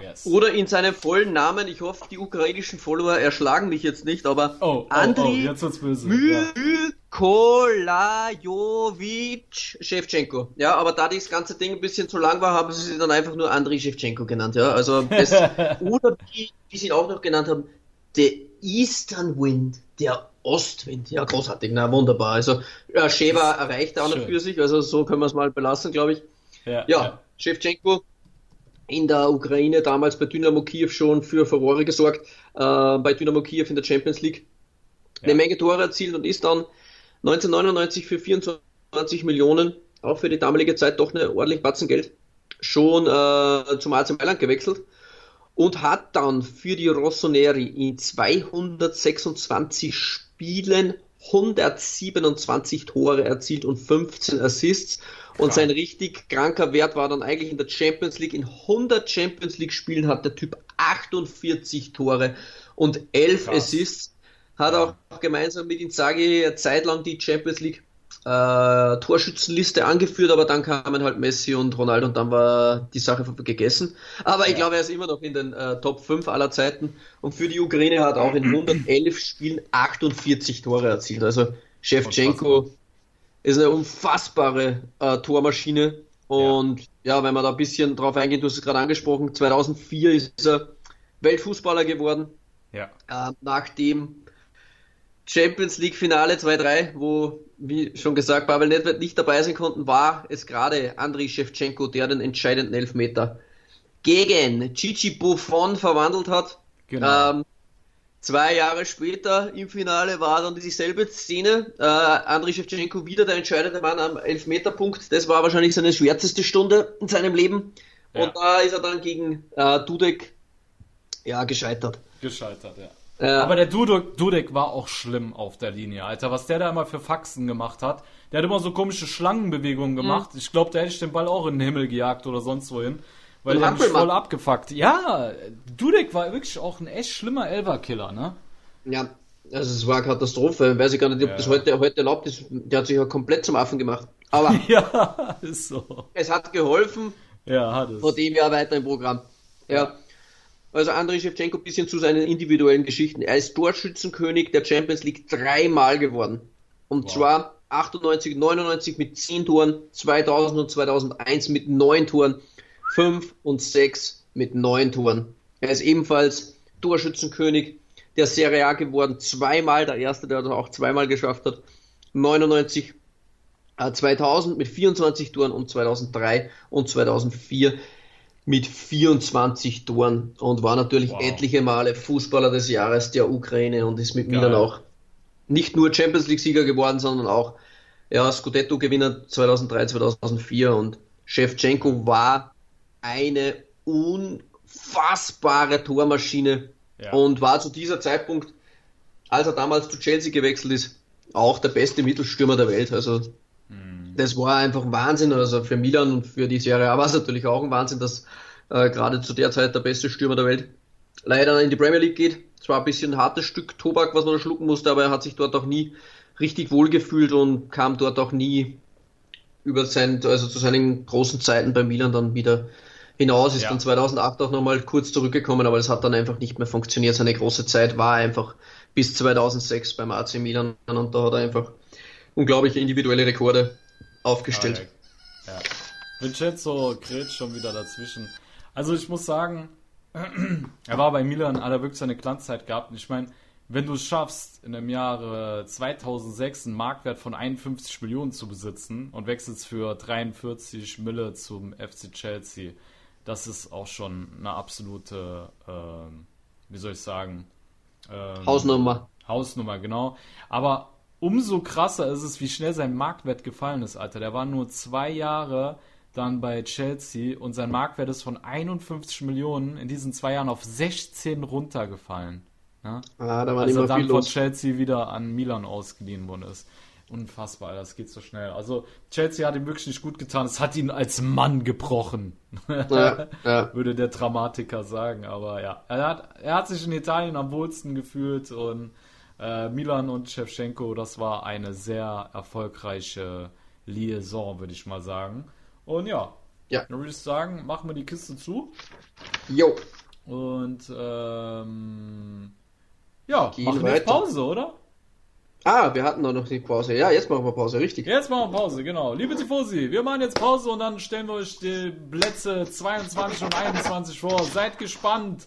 Yes. Oder in seinem vollen Namen, ich hoffe, die ukrainischen Follower erschlagen mich jetzt nicht, aber oh, oh, Andrei oh, Mykolajowitsch Shevchenko. Ja, aber da das ganze Ding ein bisschen zu lang war, haben sie sich dann einfach nur Andrei Shevchenko genannt. Ja, also das, oder wie, wie sie ihn auch noch genannt haben, der Eastern Wind, der Ostwind. Ja, großartig, na wunderbar. Also ja, Sheva erreicht auch noch für sich, also so können wir es mal belassen, glaube ich. Ja, ja, ja. Shevchenko in der Ukraine damals bei Dynamo Kiew schon für Furore gesorgt, äh, bei Dynamo Kiew in der Champions League. Eine Menge Tore erzielt und ist dann 1999 für 24 Millionen, auch für die damalige Zeit doch eine ordentlich Batzen Geld, schon äh, zum AC Mailand gewechselt und hat dann für die Rossoneri in 226 Spielen 127 Tore erzielt und 15 Assists. Und sein richtig kranker Wert war dann eigentlich in der Champions League. In 100 Champions League Spielen hat der Typ 48 Tore und 11 Krass. Assists. Hat auch gemeinsam mit Inzaghi zeitlang die Champions League äh, Torschützenliste angeführt, aber dann kamen halt Messi und Ronaldo und dann war die Sache gegessen. Aber ich glaube, er ist immer noch in den äh, Top 5 aller Zeiten und für die Ukraine hat auch in 111 Spielen 48 Tore erzielt. Also Shevchenko ist eine unfassbare äh, Tormaschine und ja. ja, wenn wir da ein bisschen drauf eingehen, du hast es gerade angesprochen, 2004 ist er Weltfußballer geworden. Ja. Äh, nachdem Champions League Finale 2-3, wo, wie schon gesagt, Pavel Nedved nicht dabei sein konnten, war es gerade Andriy Shevchenko, der den entscheidenden Elfmeter gegen Chichi Buffon verwandelt hat. Genau. Ähm, zwei Jahre später im Finale war dann dieselbe Szene. Äh, Andriy Shevchenko wieder der entscheidende Mann am Elfmeterpunkt. Das war wahrscheinlich seine schwärzeste Stunde in seinem Leben. Ja. Und da ist er dann gegen äh, Dudek ja, gescheitert. Gescheitert, ja. Aber der Dudek, Dudek war auch schlimm auf der Linie, Alter. Was der da immer für Faxen gemacht hat. Der hat immer so komische Schlangenbewegungen gemacht. Mhm. Ich glaube, der hätte ich den Ball auch in den Himmel gejagt oder sonst wohin. Weil der mich voll abgefuckt. Ja, Dudek war wirklich auch ein echt schlimmer Elverkiller, ne? Ja, also es war Katastrophe. Weiß ich gar nicht, ob ja. das heute, heute erlaubt ist. Der hat sich ja komplett zum Affen gemacht. Aber ja, ist so. Es hat geholfen. Ja, hat es. Vor dem Jahr weiter im Programm. Ja. Also Andrei Shevchenko ein bisschen zu seinen individuellen Geschichten. Er ist Torschützenkönig der Champions League dreimal geworden. Und wow. zwar 98, 99 mit 10 Toren, 2000 und 2001 mit 9 Toren, 5 und 6 mit 9 Toren. Er ist ebenfalls Torschützenkönig der Serie A geworden, zweimal, der erste, der das auch zweimal geschafft hat. 99, äh, 2000 mit 24 Toren und 2003 und 2004 mit 24 Toren und war natürlich wow. etliche Male Fußballer des Jahres der Ukraine und ist mit Geil. Milan auch nicht nur Champions League-Sieger geworden, sondern auch ja, Scudetto-Gewinner 2003, 2004 und Shevchenko war eine unfassbare Tormaschine ja. und war zu dieser Zeitpunkt, als er damals zu Chelsea gewechselt ist, auch der beste Mittelstürmer der Welt. Also das war einfach Wahnsinn. Also für Milan und für die Serie A war es natürlich auch ein Wahnsinn, dass äh, gerade zu der Zeit der beste Stürmer der Welt leider in die Premier League geht. Es war ein bisschen ein hartes Stück Tobak, was man schlucken musste, aber er hat sich dort auch nie richtig wohl gefühlt und kam dort auch nie über sein, also zu seinen großen Zeiten bei Milan dann wieder hinaus, ist ja. dann 2008 auch nochmal kurz zurückgekommen, aber es hat dann einfach nicht mehr funktioniert. Seine große Zeit war einfach bis 2006 beim AC Milan und da hat er einfach unglaubliche individuelle Rekorde aufgestellt. Ah, ja. ja. Vincenzo Kretsch schon wieder dazwischen. Also ich muss sagen, er war bei Milan, hat er wirklich seine Glanzzeit gehabt. Und ich meine, wenn du es schaffst, in dem Jahre 2006 einen Marktwert von 51 Millionen zu besitzen und wechselst für 43 Mille zum FC Chelsea, das ist auch schon eine absolute, ähm, wie soll ich sagen, ähm, Hausnummer. Hausnummer, genau. Aber umso krasser ist es, wie schnell sein Marktwert gefallen ist, Alter. Der war nur zwei Jahre dann bei Chelsea und sein Marktwert ist von 51 Millionen in diesen zwei Jahren auf 16 runtergefallen. Ne? Ah, da war Als er dann von Chelsea wieder an Milan ausgeliehen worden ist. Unfassbar, das geht so schnell. Also Chelsea hat ihm wirklich nicht gut getan. Es hat ihn als Mann gebrochen, ja, ja. würde der Dramatiker sagen. Aber ja, er hat, er hat sich in Italien am wohlsten gefühlt und äh, Milan und Shevchenko, das war eine sehr erfolgreiche Liaison, würde ich mal sagen. Und ja, ja. dann würde ich sagen, machen wir die Kiste zu. Jo. Und ähm, ja, Gehen machen wir jetzt Pause, oder? Ah, wir hatten doch noch die Pause. Ja, jetzt machen wir Pause, richtig. Jetzt machen wir Pause, genau. Liebe Tifosi, wir machen jetzt Pause und dann stellen wir euch die Plätze 22 und 21 vor. Seid gespannt.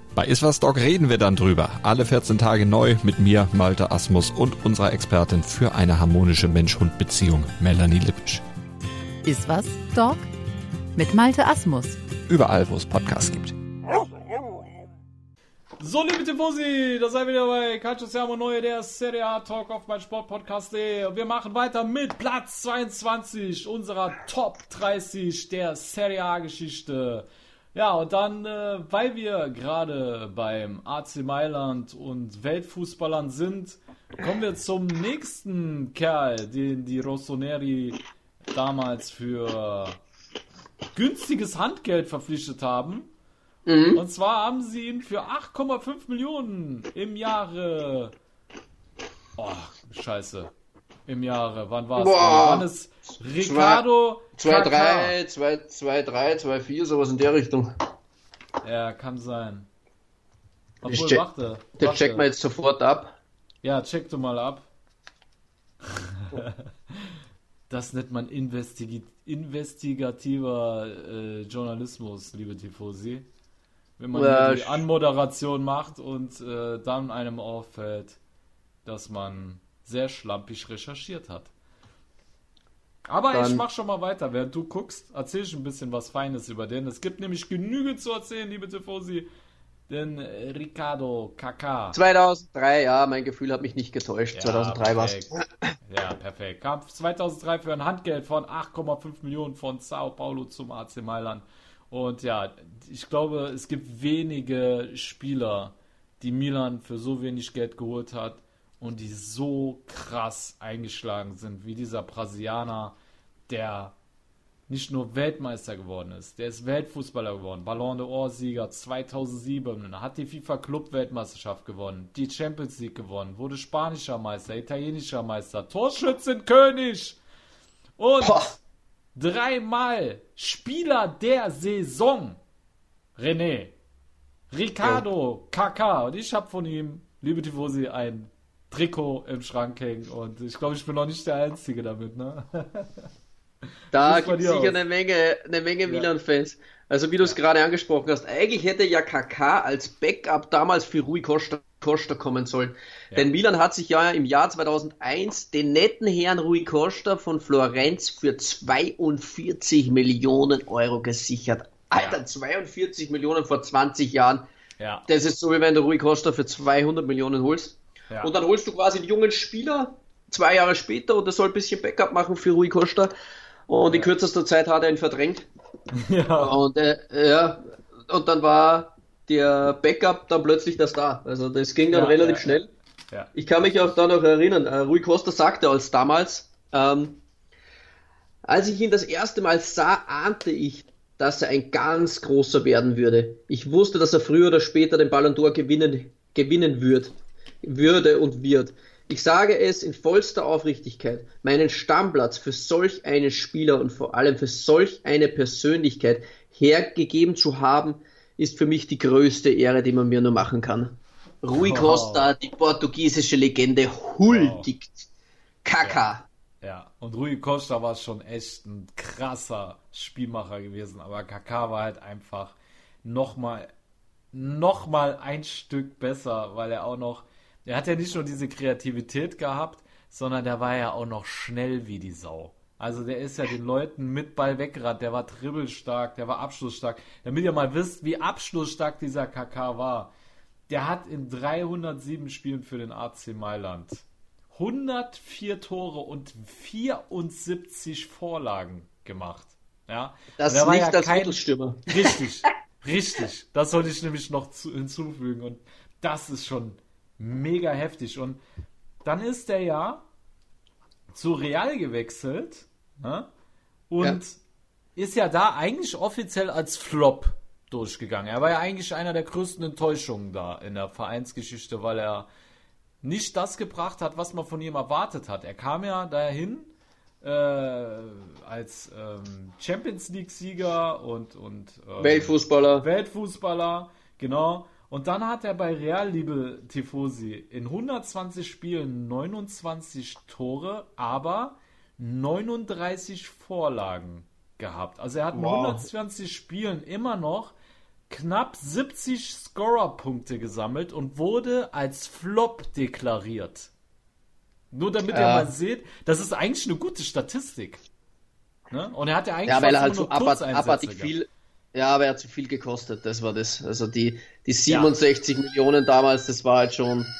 Bei Iswas Dog reden wir dann drüber. Alle 14 Tage neu mit mir, Malte Asmus und unserer Expertin für eine harmonische Mensch-Hund-Beziehung, Melanie Lippisch. Iswas Dog mit Malte Asmus. Überall, wo es Podcasts gibt. So, liebe Tifosi, da seid ihr wieder bei Calcio Siamo Neue, der Serie A Talk auf mein Sportpodcast.de. Und wir machen weiter mit Platz 22 unserer Top 30 der Serie A Geschichte. Ja, und dann, äh, weil wir gerade beim AC Mailand und Weltfußballern sind, kommen wir zum nächsten Kerl, den die Rossoneri damals für günstiges Handgeld verpflichtet haben. Mhm. Und zwar haben sie ihn für 8,5 Millionen im Jahre. Oh, scheiße. Im Jahre, wann war es? Wann ist Ricardo 2-3, 2-3, 2-4, sowas in der Richtung. Ja, kann sein. Ich Obwohl, check- warte. Warte. checken wir jetzt sofort ab. Ja, check du mal ab. Das nennt man investigi investigativer äh, Journalismus, liebe Tifosi. Wenn man Ja, die Anmoderation macht und äh, dann einem auffällt, dass man sehr schlampig recherchiert hat. Aber ich Dann- mach schon mal weiter. Während du guckst, erzähl ich ein bisschen was Feines über den. Es gibt nämlich genügend zu erzählen, liebe Tifosi. Denn äh, Ricardo Kaká 2003, ja, mein Gefühl hat mich nicht getäuscht. ja, 2003 war es. Ja, perfekt. Kam 2003 für ein Handgeld von 8,5 Millionen von Sao Paulo zum AC Mailand. Und ja, ich glaube, es gibt wenige Spieler, die Milan für so wenig Geld geholt hat und die so krass eingeschlagen sind, wie dieser Brasilianer, der nicht nur Weltmeister geworden ist, der ist Weltfußballer geworden, Ballon d'Or-Sieger 2007, hat die FIFA-Club-Weltmeisterschaft gewonnen, die Champions League gewonnen, wurde spanischer Meister, italienischer Meister, Torschützenkönig und Boah. dreimal Spieler der Saison. René, Ricardo, Kaká und ich habe von ihm, liebe Tifosi, ein Trikot im Schrank hängen und ich glaube, ich bin noch nicht der Einzige damit, ne? Da gibt es sicher aus? eine Menge, eine Menge Milan-Fans. Also wie du es gerade angesprochen hast, eigentlich hätte ja KK als Backup damals für Rui Costa, Costa kommen sollen. Denn Milan hat sich ja im Jahr 2001 den netten Herrn Rui Costa von Florenz für 42 Millionen Euro gesichert. Alter, 42 Millionen vor 20 Jahren. Ja. Das ist so, wie wenn du Rui Costa für 200 Millionen holst. Ja. Und dann holst du quasi einen jungen Spieler zwei Jahre später und der soll ein bisschen Backup machen für Rui Costa. Und in kürzester Zeit hat er ihn verdrängt. ja. Und äh, ja, und dann war der Backup dann plötzlich der Star. Also das ging dann Ja, relativ ja, schnell. Ja. Ich kann mich auch da noch erinnern, äh, Rui Costa sagte als damals, ähm, als ich ihn das erste Mal sah, ahnte ich, dass er ein ganz großer werden würde. Ich wusste, dass er früher oder später den Ballon d'Or gewinnen, gewinnen wird, würde und wird. Ich sage es in vollster Aufrichtigkeit, meinen Stammplatz für solch einen Spieler und vor allem für solch eine Persönlichkeit hergegeben zu haben, ist für mich die größte Ehre, die man mir nur machen kann. Rui Wow. Costa, die portugiesische Legende, huldigt Kaka. Ja, und Rui Costa war schon echt ein krasser Spielmacher gewesen, aber Kaká war halt einfach nochmal noch mal ein Stück besser, weil er auch noch, er hat ja nicht nur diese Kreativität gehabt, sondern der war ja auch noch schnell wie die Sau. Also der ist ja den Leuten mit Ball weggerannt, der war dribbelstark, der war abschlussstark. Damit ihr mal wisst, wie abschlussstark dieser KK war. Der hat in 307 Spielen für den AC Mailand 104 Tore und 74 Vorlagen gemacht. Ja, Das war nicht ja als kein- Mittelstürmer. Richtig, richtig. Das sollte ich nämlich noch zu, hinzufügen. Und das ist schon mega heftig. Und dann ist er ja zu Real gewechselt ne? und ist ja da eigentlich offiziell als Flop durchgegangen. Er war ja eigentlich einer der größten Enttäuschungen da in der Vereinsgeschichte, weil er nicht das gebracht hat, was man von ihm erwartet hat. Er kam ja dahin äh, als ähm, Champions League-Sieger und, und ähm, Weltfußballer. Weltfußballer, genau. Und dann hat er bei Real, liebe Tifosi, in 120 Spielen 29 Tore, aber 39 Vorlagen gehabt. Also er hat in Wow. 120 Spielen immer noch knapp 70 Scorer-Punkte gesammelt und wurde als Flop deklariert. Nur damit ihr Ja. mal seht, das ist eigentlich eine gute Statistik. Ne? Und er hat ja eigentlich Ja, weil er halt nur so abart- abartig viel. Ja, aber er hat zu viel gekostet, das war das. Also die, die 67 Millionen damals, das war halt schon,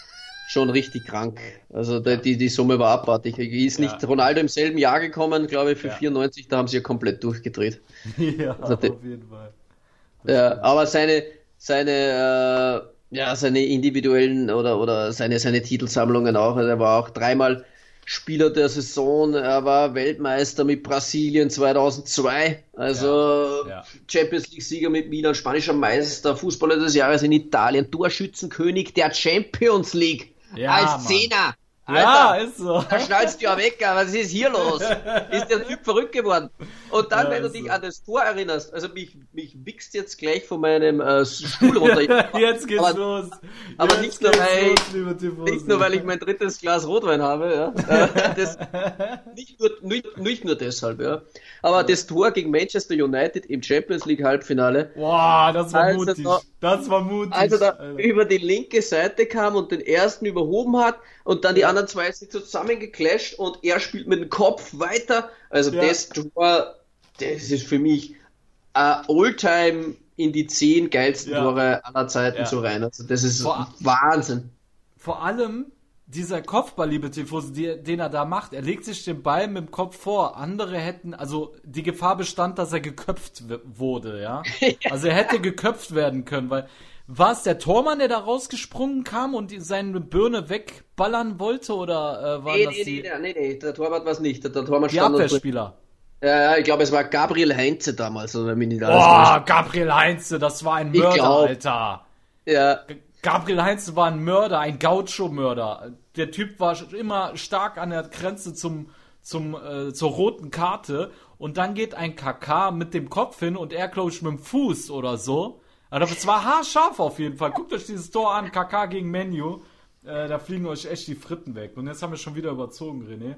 schon richtig krank. Also die, die, Summe war abartig. Ist Ja. nicht Ronaldo im selben Jahr gekommen, glaube ich, für Ja. 94, da haben sie ja komplett durchgedreht. ja, Also auf jeden Fall. Ja, aber seine, seine, äh, ja, seine individuellen oder, oder seine, seine Titelsammlungen auch. Also er war auch dreimal Spieler der Saison. Er war Weltmeister mit Brasilien 2002. Also Ja, ja. Champions League Sieger mit Milan, spanischer Meister, Fußballer des Jahres in Italien, Torschützenkönig der Champions League. Ja, als Mann. Zehner. Ja, Alter, ist so. da schnallst du ja weg, aber was ist hier los? Ist der Typ verrückt geworden? Und dann, Ja, wenn du dich so. an das Tor erinnerst, also mich, mich wichst jetzt gleich von meinem äh, Stuhl runter. Jetzt geht's aber, los. aber Jetzt nicht nur, weil- Tifosi. Nicht nur, weil ich mein drittes Glas Rotwein habe, ja. Äh, das, nicht, nur, nicht, nicht nur deshalb, ja. Aber das Tor gegen Manchester United im Champions League Halbfinale, Boah, das war Also mutig. da- das war mutig. als er da Alter. über die linke Seite kam und den ersten überhoben hat und dann die anderen zwei sind zusammengeclasht und er spielt mit dem Kopf weiter. Also Ja. das Tor, das ist für mich äh, Alltime in die zehn geilsten Ja. Tore aller Zeiten Ja. so rein. Also das ist Vor- Wahnsinn. Vor allem dieser Kopfball, liebe Tifosi, die, den er da macht, er legt sich den Ball mit dem Kopf vor. Andere hätten, also die Gefahr bestand, dass er geköpft wurde, ja. Also er hätte geköpft werden können, weil war es der Tormann, der da rausgesprungen kam und seine Birne wegballern wollte oder äh, war Nee, das nee, die, nee, nee, nee, der Torwart war es nicht. Der, der Torwart die stand Abwehrspieler? Ja, ja, ich glaube, es war Gabriel Heinze damals, oder Boah. Gabriel Heinze, das war ein Mörder. Alter. Ja, Gabriel Heinze war ein Mörder, ein Gaucho-Mörder. Der Typ war immer stark an der Grenze zum, zum, äh, zur roten Karte. Und dann geht ein KK mit dem Kopf hin und er, glaube ich, mit dem Fuß oder so. Aber das war haarscharf auf jeden Fall. Guckt euch dieses Tor an, KK gegen Menu. Äh, da fliegen euch echt die Fritten weg. Und jetzt haben wir schon wieder überzogen, René.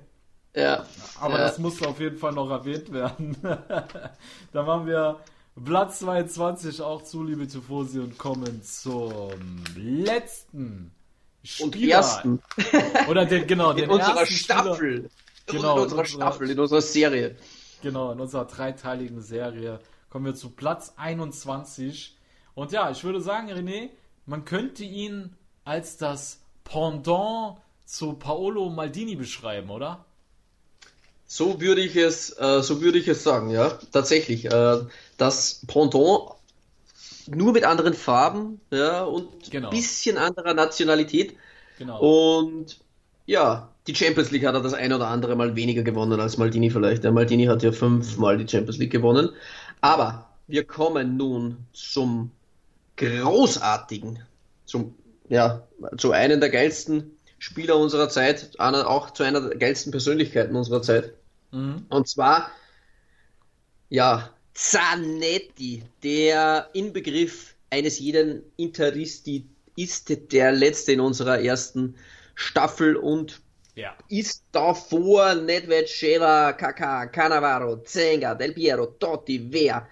ja. Aber ja. das musste auf jeden Fall noch erwähnt werden. da machen wir Platz 22 auch zu, liebe Tifosi, und kommen zum letzten Und Spieler. ersten Oder den, genau, den in unserer ersten Spieler- Staffel. Genau, in unserer in unserer- Staffel, in unserer Serie. Genau, in unserer dreiteiligen Serie kommen wir zu Platz 21. Und ja, ich würde sagen, René, man könnte ihn als das Pendant zu Paolo Maldini beschreiben, oder? So würde ich es, äh, so würde ich es sagen, ja, tatsächlich. Äh, das Pendant nur mit anderen Farben, ja, und Genau. bisschen anderer Nationalität. Genau. Und ja, die Champions League hat er das ein oder andere Mal weniger gewonnen als Maldini vielleicht. Der Maldini hat ja fünfmal die Champions League gewonnen. Aber wir kommen nun zum großartigen, zum, ja, zu einem der geilsten Spieler unserer Zeit, einer, auch zu einer der geilsten Persönlichkeiten unserer Zeit. Mhm. Und zwar, ja, Zanetti, der Inbegriff eines jeden Interisti ist der letzte in unserer ersten Staffel und Ja. ist davor Nedved, Schela, Kaká, Cannavaro, Zenga, Del Piero, Totti, Wehr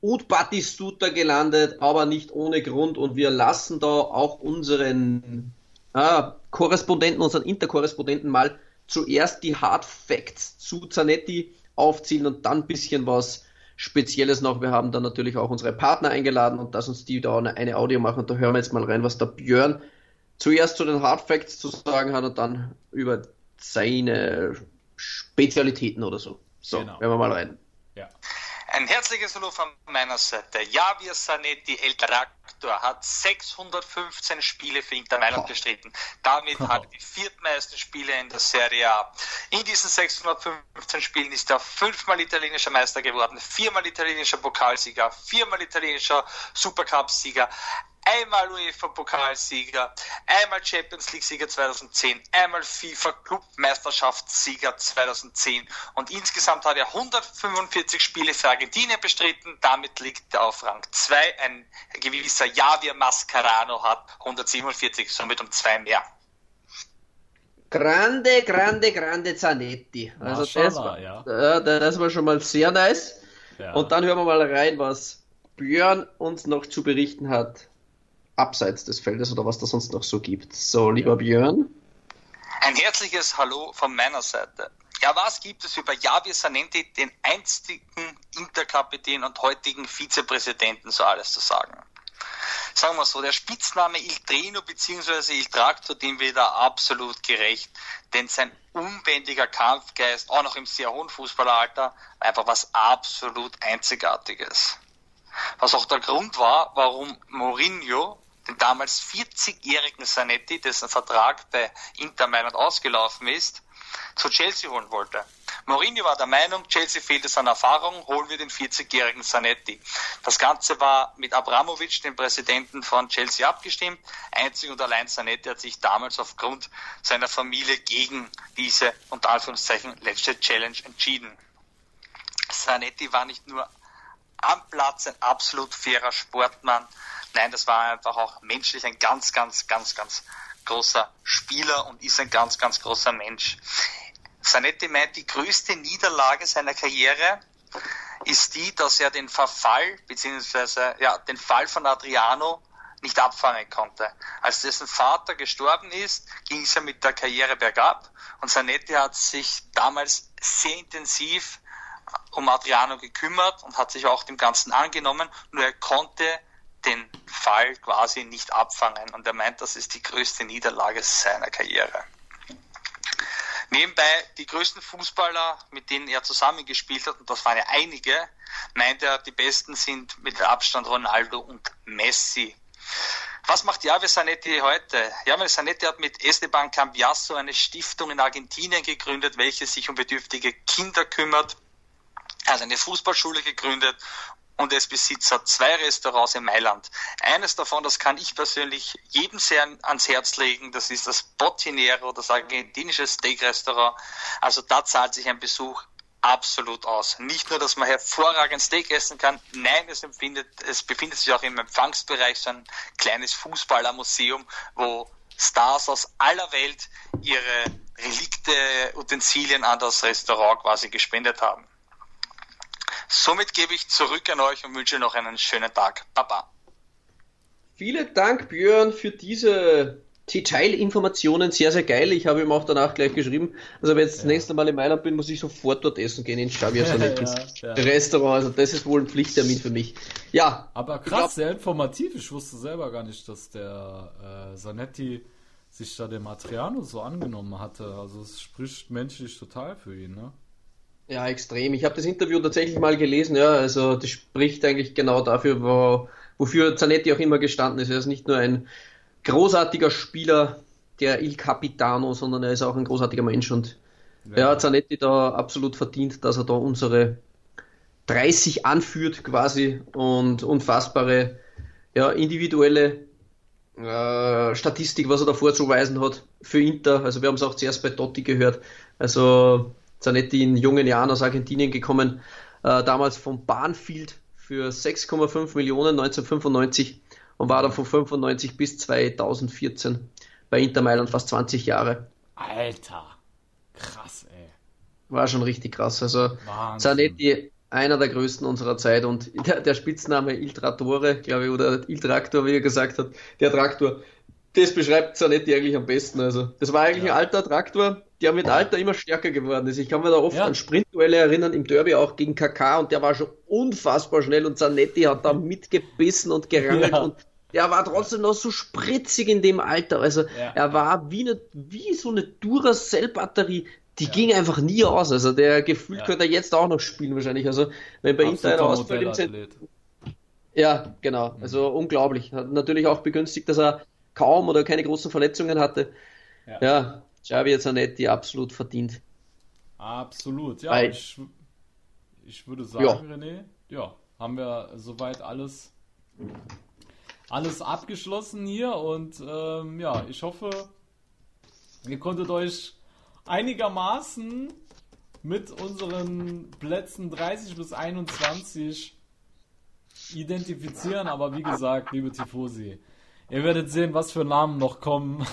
und Battistuta gelandet, aber nicht ohne Grund und wir lassen da auch unseren ah, Korrespondenten, unseren Interkorrespondenten mal zuerst die Hard Facts zu Zanetti aufziehen und dann ein bisschen was Spezielles noch. Wir haben dann natürlich auch unsere Partner eingeladen und dass uns die da eine, eine Audio machen und da hören wir jetzt mal rein, was der Björn zuerst zu den Hard Facts zu sagen hat und dann über seine Spezialitäten oder so. So, Genau. hören wir mal rein. Ja. Ein herzliches Hallo von meiner Seite. Javier Zanetti, El Tractor, hat 615 Spiele für Inter Mailand bestritten. Damit hat er die viertmeisten Spiele in der Serie A. In diesen 615 Spielen ist er fünfmal italienischer Meister geworden, viermal italienischer Pokalsieger, viermal italienischer Supercup-Sieger, einmal UEFA-Pokalsieger, einmal Champions League-Sieger 2010, einmal FIFA-Clubmeisterschaftssieger 2010 und insgesamt hat er 145 Spiele für Argentinien bestritten. Damit liegt er auf Rang 2. Ein gewisser Javier Mascarano hat 147, somit um zwei mehr. Grande, grande, grande Zanetti. Also das war, ja. das war schon mal sehr nice. Ja. Und dann hören wir mal rein, was Björn uns noch zu berichten hat, abseits des Feldes oder was da sonst noch so gibt. So, lieber ja. Björn. Ein herzliches Hallo von meiner Seite. Ja, was gibt es über Javier Sanenti, den einstigen Interkapitän und heutigen Vizepräsidenten, so alles zu sagen? Sagen wir so, der Spitzname Il Trino bzw. Il Tractor, dem wird er absolut gerecht, denn sein unbändiger Kampfgeist, auch noch im sehr hohen Fußballeralter, einfach was absolut Einzigartiges. Was auch der Grund war, warum Mourinho den damals 40-jährigen Sanetti, dessen Vertrag bei Inter Mailand ausgelaufen ist, zu Chelsea holen wollte. Mourinho war der Meinung, Chelsea fehlt es an Erfahrung, holen wir den 40-jährigen Sanetti. Das Ganze war mit Abramovic, dem Präsidenten von Chelsea, abgestimmt. Einzig und allein Sanetti hat sich damals aufgrund seiner Familie gegen diese, unter Anführungszeichen, letzte Challenge entschieden. Sanetti war nicht nur am Platz ein absolut fairer Sportmann. Nein, das war einfach auch menschlich ein ganz, ganz, ganz, ganz großer Spieler und ist ein ganz, ganz großer Mensch. Zanetti meint, die größte Niederlage seiner Karriere ist die, dass er den Verfall beziehungsweise ja, den Fall von Adriano nicht abfangen konnte. Als dessen Vater gestorben ist, ging es ja mit der Karriere bergab und Zanetti hat sich damals sehr intensiv um Adriano gekümmert und hat sich auch dem Ganzen angenommen, nur er konnte den Fall quasi nicht abfangen und er meint, das ist die größte Niederlage seiner Karriere. Nebenbei die größten Fußballer, mit denen er zusammengespielt hat, und das waren ja einige, meint er, die besten sind mit Abstand Ronaldo und Messi. Was macht Javier Zanetti heute? Javier Zanetti hat mit Esteban Cambiasso eine Stiftung in Argentinien gegründet, welche sich um bedürftige Kinder kümmert hat eine Fußballschule gegründet und es besitzt zwei Restaurants in Mailand. Eines davon, das kann ich persönlich jedem sehr ans Herz legen, das ist das Botinero, das argentinische Steak-Restaurant. Also da zahlt sich ein Besuch absolut aus. Nicht nur, dass man hervorragend Steak essen kann, nein, es, es befindet sich auch im Empfangsbereich so ein kleines Fußballermuseum, wo Stars aus aller Welt ihre Relikte, Utensilien an das Restaurant quasi gespendet haben. Somit gebe ich zurück an euch und wünsche noch einen schönen Tag. Baba. Vielen Dank, Björn, für diese Detailinformationen. Sehr, sehr geil. Ich habe ihm auch danach gleich geschrieben. Also, wenn ich ja. das nächste Mal in Mailand bin, muss ich sofort dort essen gehen in Xavier Sanettis ja, ja. Restaurant. Also, das ist wohl ein Pflichttermin für mich. Ja. Aber krass, glaub, sehr informativ. Ich wusste selber gar nicht, dass der äh, Sanetti sich da dem Adriano so angenommen hatte. Also, es spricht menschlich total für ihn, ne? Ja, extrem. Ich habe das Interview tatsächlich mal gelesen, ja, also das spricht eigentlich genau dafür, wo, wofür Zanetti auch immer gestanden ist. Er ist nicht nur ein großartiger Spieler, der Il Capitano, sondern er ist auch ein großartiger Mensch und ja, ja Zanetti da absolut verdient, dass er da unsere 30 anführt quasi und unfassbare ja, individuelle äh, Statistik, was er da vorzuweisen hat für Inter. Also wir haben es auch zuerst bei Totti gehört. Also Zanetti in jungen Jahren aus Argentinien gekommen, äh, damals von Bahnfield für 6,5 Millionen 1995 und war dann von 95 bis 2014 bei Inter Mailand fast 20 Jahre. Alter, krass, ey. War schon richtig krass. Also Wahnsinn. Zanetti, einer der größten unserer Zeit und der, der Spitzname Il Trattore, glaube ich, oder Il Traktor, wie er gesagt hat, der Traktor, das beschreibt Zanetti eigentlich am besten. Also, das war eigentlich ja. ein alter Traktor, der mit Alter immer stärker geworden ist. Ich kann mir da oft ja. an Sprintduelle erinnern, im Derby auch gegen KK und der war schon unfassbar schnell und Zanetti hat da mitgebissen und gerangelt ja. und der war trotzdem noch so spritzig in dem Alter. Also ja. er war wie, eine, wie so eine Duracell-Batterie. Die ging einfach nie aus. Also der gefühlt könnte er jetzt auch noch spielen wahrscheinlich. Also wenn bei Inter einer ausfällt im Zentrum. Ja, genau. Mhm. Also unglaublich. Hat natürlich auch begünstigt, dass er kaum oder keine großen Verletzungen hatte. Ja, ja Xavi Zanetti absolut verdient. Absolut, ja. ich, ich würde sagen, ja. René, ja, haben wir soweit alles alles abgeschlossen hier und ähm, ja, ich hoffe, ihr konntet euch einigermaßen mit unseren Plätzen 30 bis 21 identifizieren, aber wie gesagt, liebe Tifosi, ihr werdet sehen, was für Namen noch kommen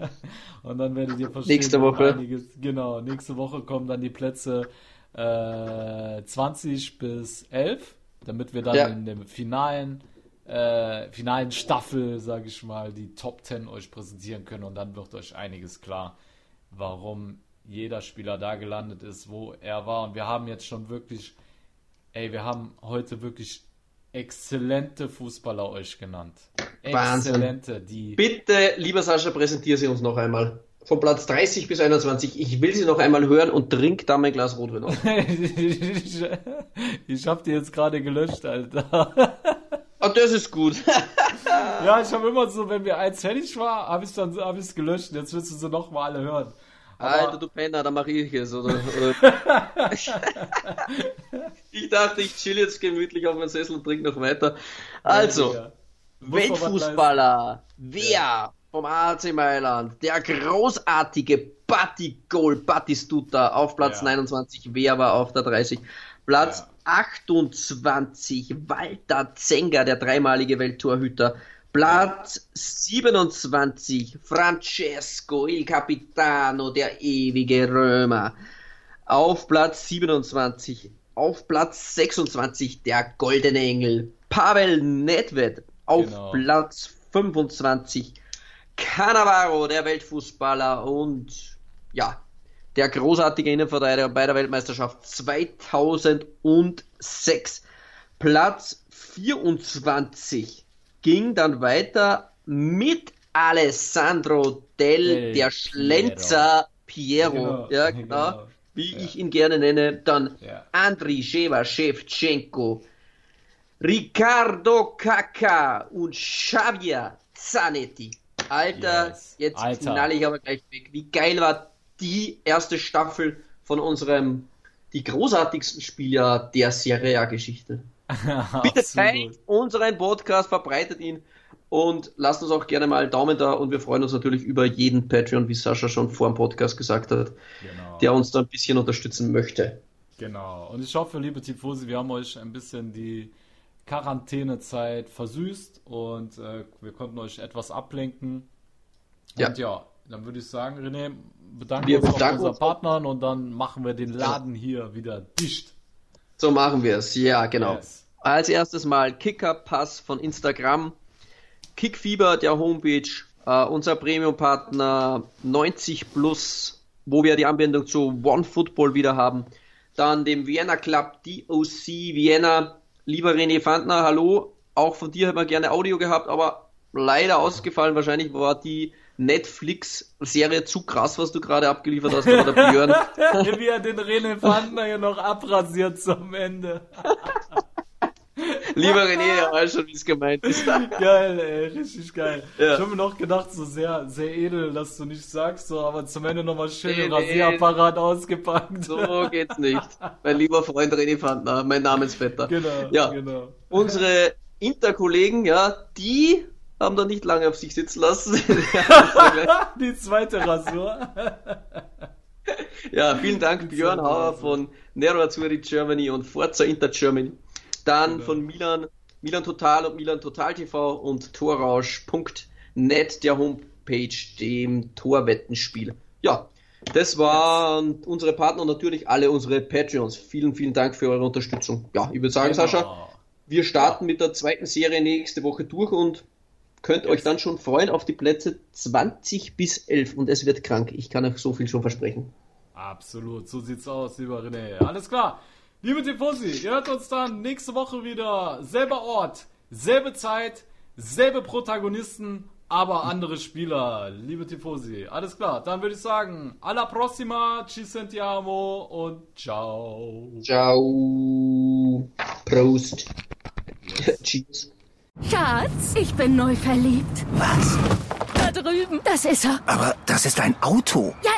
und dann werdet ihr verstehen. Nächste Woche. Einiges, genau, nächste Woche kommen dann die Plätze äh, 20 bis 11, damit wir dann Ja. in dem finalen äh, finalen Staffel, sage ich mal, die Top 10 euch präsentieren können und dann wird euch einiges klar, warum jeder Spieler da gelandet ist, wo er war. Und wir haben jetzt schon wirklich, ey, wir haben heute wirklich exzellente Fußballer euch genannt. Wahnsinn. Exzellente, die. Bitte, lieber Sascha, präsentiere sie uns noch einmal. Von Platz 30 bis 21. Ich will sie noch einmal hören und trink da mein Glas Rotwein auf. ich hab die jetzt gerade gelöscht, Alter. Ah, das ist gut. Ja, ich habe immer so, wenn mir eins fertig war, habe ich dann hab ich's gelöscht. Jetzt willst du sie noch mal alle hören. Alter, du Penner, dann mache ich es, oder? oder? ich dachte, ich chill jetzt gemütlich auf meinem Sessel und trinke noch weiter. Also, Ja. Weltfußballer, wer vom AC Mailand, der großartige Batigol Batistuta auf Platz Ja. 29, wer war auf der 30? Platz Ja. 28, Walter Zenga, der dreimalige Welttorhüter. Platz 27, Francesco il Capitano, der ewige Römer. Auf Platz 27, auf Platz 26 der Goldene Engel, Pavel Nedved. Auf Genau. Platz 25 Cannavaro, der Weltfußballer und ja, der großartige Innenverteidiger bei der Weltmeisterschaft 2006. Platz 24 ging dann weiter mit Alessandro Del, der Schlenzer Piero. Genau, ja, genau. genau. Wie Ja. ich ihn gerne nenne. Dann Ja. Andriy Shevchenko, Riccardo Kaká und Xavier Zanetti. Alter, Yes. jetzt Alter. knall ich aber gleich weg. Wie geil war die erste Staffel von unserem, die großartigsten Spieler der Serie A-Geschichte. Bitte teilt unseren Podcast, verbreitet ihn und lasst uns auch gerne mal einen Daumen da und wir freuen uns natürlich über jeden Patreon, wie Sascha schon vor dem Podcast gesagt hat, Genau. der uns da ein bisschen unterstützen möchte. Genau. Und ich hoffe, liebe Tifosi, wir haben euch ein bisschen die Quarantänezeit versüßt und äh, wir konnten euch etwas ablenken. Ja. Und ja, dann würde ich sagen, René, bedanken Wir uns bei bedanken unseren uns. Partnern und dann machen wir den Laden hier wieder dicht. So machen wir es, ja, genau. Yes. Als erstes mal Kickerpass von Instagram, Kickfieber der Homepage, äh, unser Premium-Partner 90 Plus, wo wir die Anbindung zu OneFootball wieder haben. Dann dem Vienna Club DOC Vienna. Lieber René Fandner, hallo. Auch von dir hätten wir gerne Audio gehabt, aber leider ausgefallen. Wahrscheinlich war die Netflix-Serie zu krass, was du gerade abgeliefert hast, aber der Björn. Wie er den René Fandner hier noch abrasiert zum Ende. Lieber René, er weiß schon, wie es gemeint ist. Geil, ey, richtig geil. Ja. Ich habe mir noch gedacht, so sehr, sehr edel, dass du nicht sagst, so, aber zum Ende nochmal schön den nee. Rasierapparat ausgepackt. So geht's nicht. Mein lieber Freund René Fandner, mein Namensvetter. Genau, Ja, genau. unsere Interkollegen, ja, die haben da nicht lange auf sich sitzen lassen. Die zweite Rasur. ja, vielen Dank Björn Hauer von Nero Azzurri Germany und Forza Inter Germany. Dann von Milan, Milan Total und Milan Total TV und Torrausch.net, der Homepage, dem Torwettenspiel. Ja, das waren unsere Partner und natürlich alle unsere Patreons. Vielen, vielen Dank für eure Unterstützung. Ja, ich würde sagen, Sascha, Genau. wir starten mit der zweiten Serie nächste Woche durch und könnt euch dann schon freuen auf die Plätze 20 bis 11 und es wird krank. Ich kann euch so viel schon versprechen. Absolut, so sieht's aus, lieber René. Alles klar. Liebe Tifosi, ihr hört uns dann nächste Woche wieder. Selber Ort, selbe Zeit, selbe Protagonisten, aber andere Spieler. Liebe Tifosi, alles klar. Dann würde ich sagen, alla prossima, ci sentiamo und ciao. Ciao. Prost. Cheers. Schatz, ich bin neu verliebt. Was? Da drüben. Das ist er. Aber das ist ein Auto. Ja,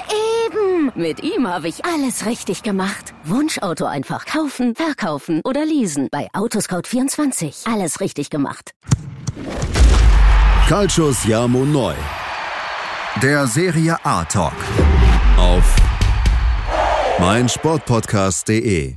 eben. Mit ihm habe ich alles richtig gemacht. Wunschauto einfach kaufen, verkaufen oder leasen. Bei Autoscout24. Alles richtig gemacht. Calcius Jamo Neu. Der Serie A Talk. Auf meinsportpodcast.de.